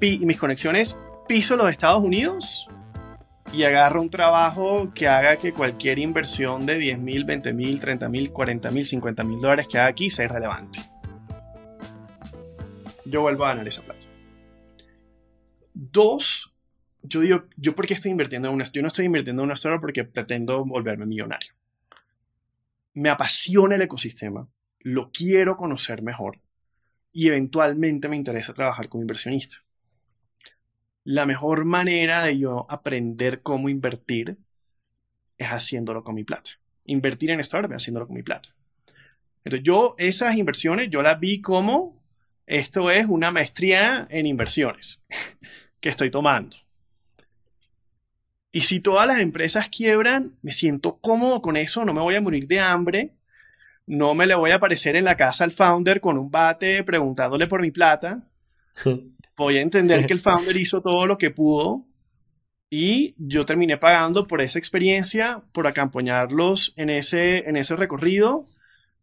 y mis conexiones piso los Estados Unidos y agarro un trabajo que haga que cualquier inversión de 10 mil, 20 mil, 30 mil, 40 mil, 50 mil dólares que haga aquí sea irrelevante. Yo vuelvo a ganar esa plata. Dos, yo digo, ¿yo por qué estoy invirtiendo en una Yo no estoy invirtiendo en una startup porque pretendo volverme millonario. Me apasiona el ecosistema, lo quiero conocer mejor y eventualmente me interesa trabajar como inversionista. La mejor manera de yo aprender cómo invertir es haciéndolo con mi plata. Invertir en startup es haciéndolo con mi plata. Entonces yo esas inversiones yo las vi como esto es una maestría en inversiones. *laughs* que estoy tomando. Y si todas las empresas quiebran, me siento cómodo con eso, no me voy a morir de hambre, no me le voy a aparecer en la casa al founder con un bate preguntándole por mi plata. *laughs* Voy a entender que el *laughs* founder hizo todo lo que pudo y yo terminé pagando por esa experiencia, por acompañarlos en ese, en ese recorrido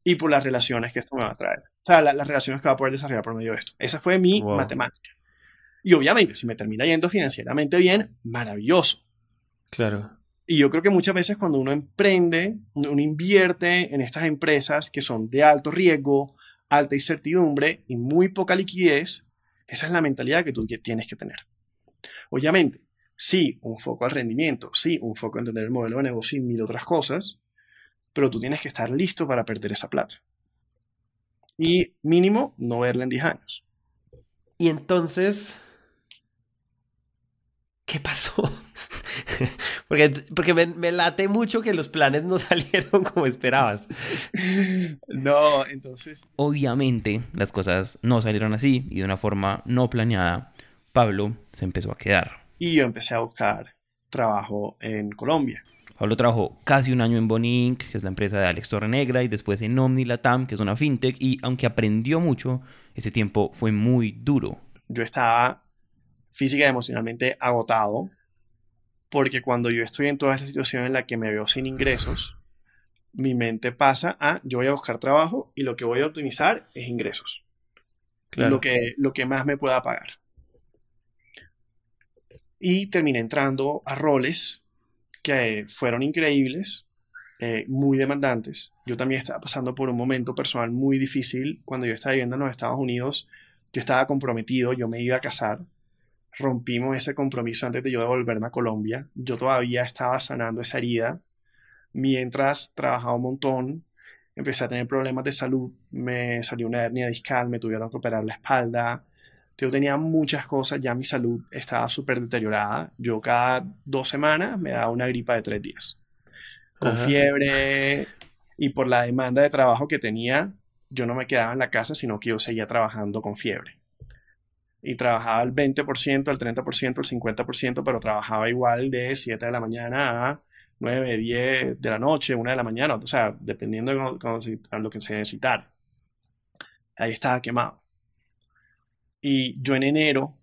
y por las relaciones que esto me va a traer. O sea, las relaciones que va a poder desarrollar por medio de esto. Esa fue mi matemática. Y obviamente, si me termina yendo financieramente bien, maravilloso. Claro. Y yo creo que muchas veces cuando uno emprende, uno invierte en estas empresas que son de alto riesgo, alta incertidumbre y muy poca liquidez, esa es la mentalidad que tú tienes que tener. Obviamente, sí, un foco al rendimiento, sí, un foco a entender el modelo de negocio y mil otras cosas, pero tú tienes que estar listo para perder esa plata. Y mínimo, no verla en 10 años. Y entonces, ¿qué pasó? *laughs* porque porque me, late mucho que los planes no *laughs* salieron como esperabas. no, entonces... Obviamente las cosas no salieron así y de una forma no planeada, Pablo se empezó a quedar. Y yo empecé a buscar trabajo en Colombia. Pablo trabajó casi un año en Bonink, que es la empresa de Alex Torrenegra, y después en Omni Latam, que es una fintech, y aunque aprendió mucho, ese tiempo fue muy duro. Yo estaba física y emocionalmente agotado, porque cuando yo estoy en toda esta situación en la que me veo sin ingresos, mi mente pasa a yo voy a buscar trabajo y lo que voy a optimizar es ingresos. Lo, que, lo que más me pueda pagar. Y terminé entrando a roles que fueron increíbles, eh, muy demandantes. Yo también estaba pasando por un momento personal muy difícil cuando yo estaba viviendo en los Estados Unidos. Yo estaba comprometido, yo me iba a casar rompimos ese compromiso antes de yo devolverme a Colombia. Yo todavía estaba sanando esa herida. Mientras trabajaba un montón, empecé a tener problemas de salud. Me salió una hernia discal, me tuvieron que operar la espalda. Yo tenía muchas cosas, ya mi salud estaba súper deteriorada. Yo cada dos semanas me daba una gripa de tres días. Con fiebre y por la demanda de trabajo que tenía, yo no me quedaba en la casa, sino que yo seguía trabajando con fiebre y trabajaba el 20%, el 30%, el 50%, pero trabajaba igual de 7 de la mañana a 9, 10 de la noche, 1 de la mañana, o sea, dependiendo de lo que se necesitara. Ahí estaba quemado. Y yo en enero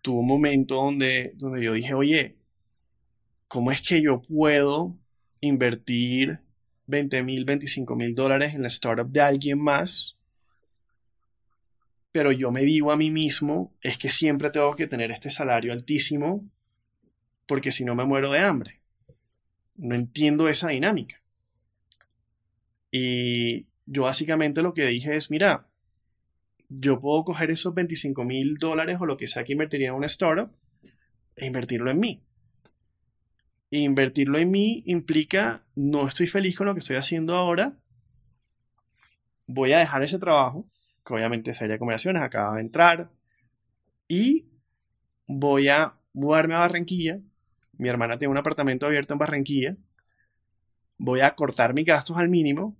tuve un momento donde, donde yo dije, oye, ¿cómo es que yo puedo invertir 20 mil, 25 mil dólares en la startup de alguien más pero yo me digo a mí mismo, es que siempre tengo que tener este salario altísimo porque si no me muero de hambre. No entiendo esa dinámica. Y yo básicamente lo que dije es, mira, yo puedo coger esos 25 mil dólares o lo que sea que invertiría en una startup e invertirlo en mí. E invertirlo en mí implica, no estoy feliz con lo que estoy haciendo ahora, voy a dejar ese trabajo, que obviamente sería combinaciones, acaba de entrar, y voy a mudarme a Barranquilla. Mi hermana tiene un apartamento abierto en Barranquilla. Voy a cortar mis gastos al mínimo.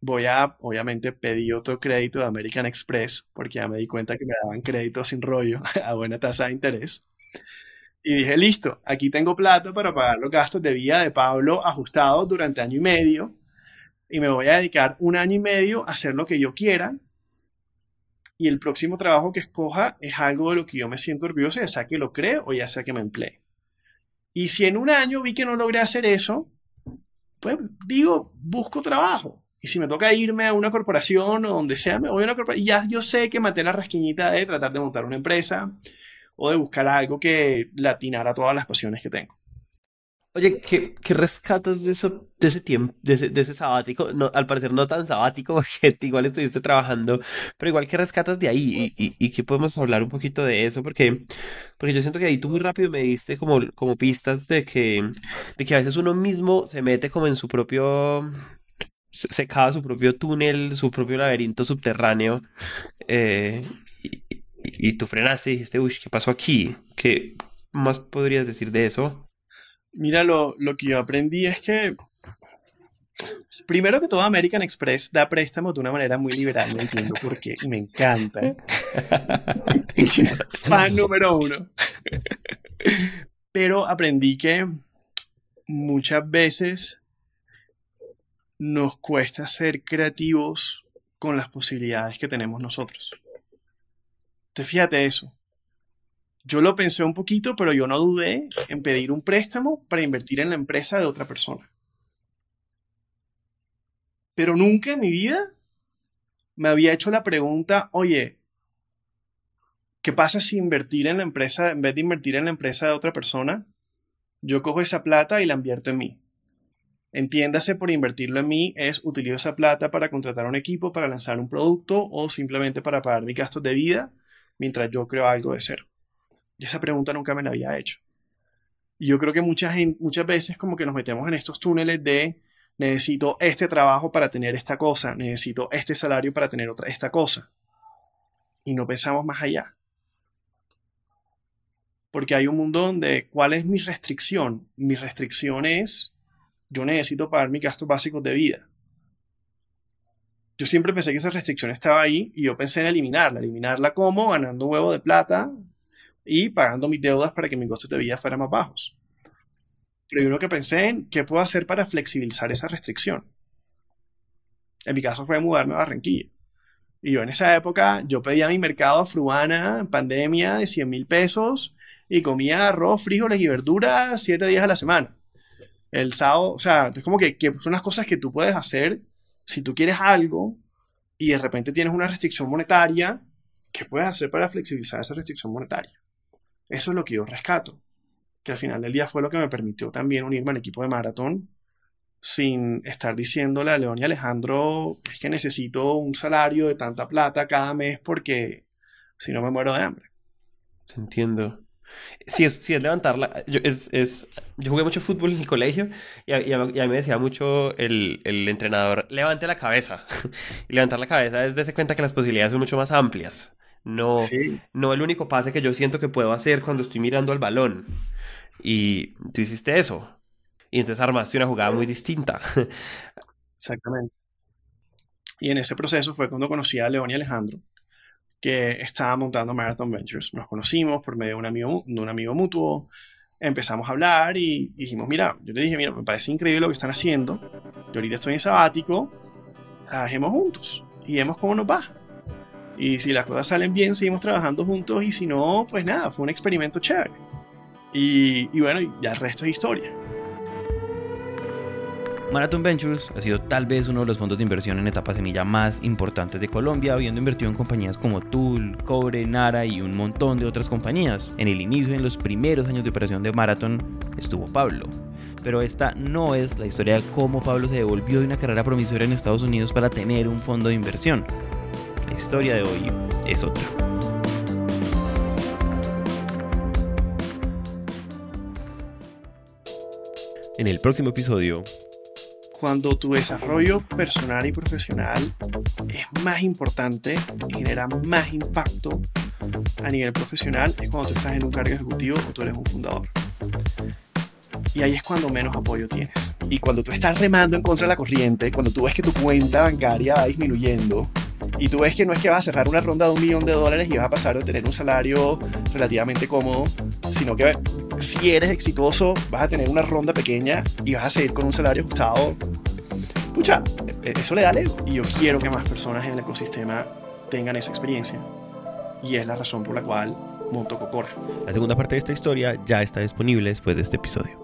Voy a, obviamente, pedir otro crédito de American Express, porque ya me di cuenta que me daban crédito sin rollo *laughs* a buena tasa de interés. Y dije, listo, aquí tengo plata para pagar los gastos de vida de Pablo ajustados durante año y medio. Y me voy a dedicar un año y medio a hacer lo que yo quiera. Y el próximo trabajo que escoja es algo de lo que yo me siento orgulloso, ya sea que lo creo o ya sea que me emplee. Y si en un año vi que no logré hacer eso, pues digo, busco trabajo. Y si me toca irme a una corporación o donde sea, me voy a una corporación. Ya yo sé que maté la rasquiñita de tratar de montar una empresa o de buscar algo que latinara todas las pasiones que tengo. Oye, ¿qué, qué rescatas de, eso, de ese tiempo, de ese, de ese sabático? No, al parecer no tan sabático, *laughs* porque igual estuviste trabajando, pero igual, ¿qué rescatas de ahí? ¿Y, y, y qué podemos hablar un poquito de eso? Porque, porque yo siento que ahí tú muy rápido me diste como, como pistas de que, de que a veces uno mismo se mete como en su propio... Se, cava su propio túnel, su propio laberinto subterráneo. eh, y- y tú frenaste y dijiste, uy, ¿qué pasó aquí? ¿Qué más podrías decir de eso? Mira, lo, lo que yo aprendí es que, primero que todo, American Express da préstamos de una manera muy liberal, no entiendo por qué, y me encanta. *laughs* Fan número uno. Pero aprendí que muchas veces nos cuesta ser creativos con las posibilidades que tenemos nosotros. Te fíjate eso. Yo lo pensé un poquito, pero yo no dudé en pedir un préstamo para invertir en la empresa de otra persona. Pero nunca en mi vida me había hecho la pregunta, oye, ¿qué pasa si invertir en la empresa, en vez de invertir en la empresa de otra persona, yo cojo esa plata y la invierto en mí? Entiéndase por invertirlo en mí es utilizo esa plata para contratar un equipo, para lanzar un producto o simplemente para pagar mis gastos de vida mientras yo creo algo de cero. Esa pregunta nunca me la había hecho. Y yo creo que mucha gente, muchas veces como que nos metemos en estos túneles de necesito este trabajo para tener esta cosa, necesito este salario para tener otra, esta cosa. Y no pensamos más allá. Porque hay un mundo donde, ¿cuál es mi restricción? Mi restricción es, yo necesito pagar mis gastos básicos de vida. Yo siempre pensé que esa restricción estaba ahí y yo pensé en eliminarla. Eliminarla como ganando un huevo de plata, y pagando mis deudas para que mis costos de vida fueran más bajos. Lo que pensé en qué puedo hacer para flexibilizar esa restricción. En mi caso fue mudarme a Barranquilla. Y yo en esa época, yo pedía mi mercado a Fruana en pandemia de 100 mil pesos y comía arroz, frijoles y verduras siete días a la semana. El sábado, o sea, es como que son las cosas que tú puedes hacer si tú quieres algo y de repente tienes una restricción monetaria, ¿qué puedes hacer para flexibilizar esa restricción monetaria? Eso es lo que yo rescato, que al final del día fue lo que me permitió también unirme al equipo de maratón sin estar diciéndole a León y Alejandro, es que necesito un salario de tanta plata cada mes porque si no me muero de hambre. Entiendo. Sí, es, sí, es levantarla. Yo, es, es, yo jugué mucho fútbol en el colegio y a, mí me decía mucho el, el entrenador, levante la cabeza. *laughs* Y levantar la cabeza es darse cuenta que las posibilidades son mucho más amplias. No, Sí, no el único pase que yo siento que puedo hacer cuando estoy mirando al balón. Y tú hiciste eso. Y entonces armaste una jugada muy distinta. exactamente. Y en ese proceso fue cuando conocí a León y Alejandro, que estaba montando Marathon Ventures. Nos conocimos por medio de un amigo, de un amigo mutuo, empezamos a hablar y dijimos, mira, yo le dije, mira, me parece increíble lo que están haciendo. Yo ahorita estoy en sabático, trabajemos juntos y vemos cómo nos va. Y si las cosas salen bien, seguimos trabajando juntos y si no, pues nada, fue un experimento chévere. Y, bueno, ya el resto es historia. Marathon Ventures ha sido tal vez uno de los fondos de inversión en etapa semilla más importantes de Colombia, habiendo invertido en compañías como Tool, Cobre, Nara y un montón de otras compañías. En el inicio en los primeros años de operación de Marathon estuvo Pablo. Pero esta no es la historia de cómo Pablo se devolvió de una carrera promisoria en Estados Unidos para tener un fondo de inversión. Historia de hoy es otra. En el próximo episodio cuando tu desarrollo personal y profesional es más importante y genera más impacto a nivel profesional es cuando tú estás en un cargo ejecutivo o tú eres un fundador. Y ahí es cuando menos apoyo tienes. Y cuando tú estás remando en contra de la corriente, cuando tú ves que tu cuenta bancaria va disminuyendo, y tú ves que no es que vas a cerrar una ronda de un millón de dólares y vas a pasar de tener un salario relativamente cómodo, sino que si eres exitoso vas a tener una ronda pequeña y vas a seguir con un salario ajustado. Pucha, e-, eso le da. Y yo quiero que más personas en el ecosistema tengan esa experiencia. Y es la razón por la cual monto Cocora. La segunda parte de esta historia ya está disponible después de este episodio.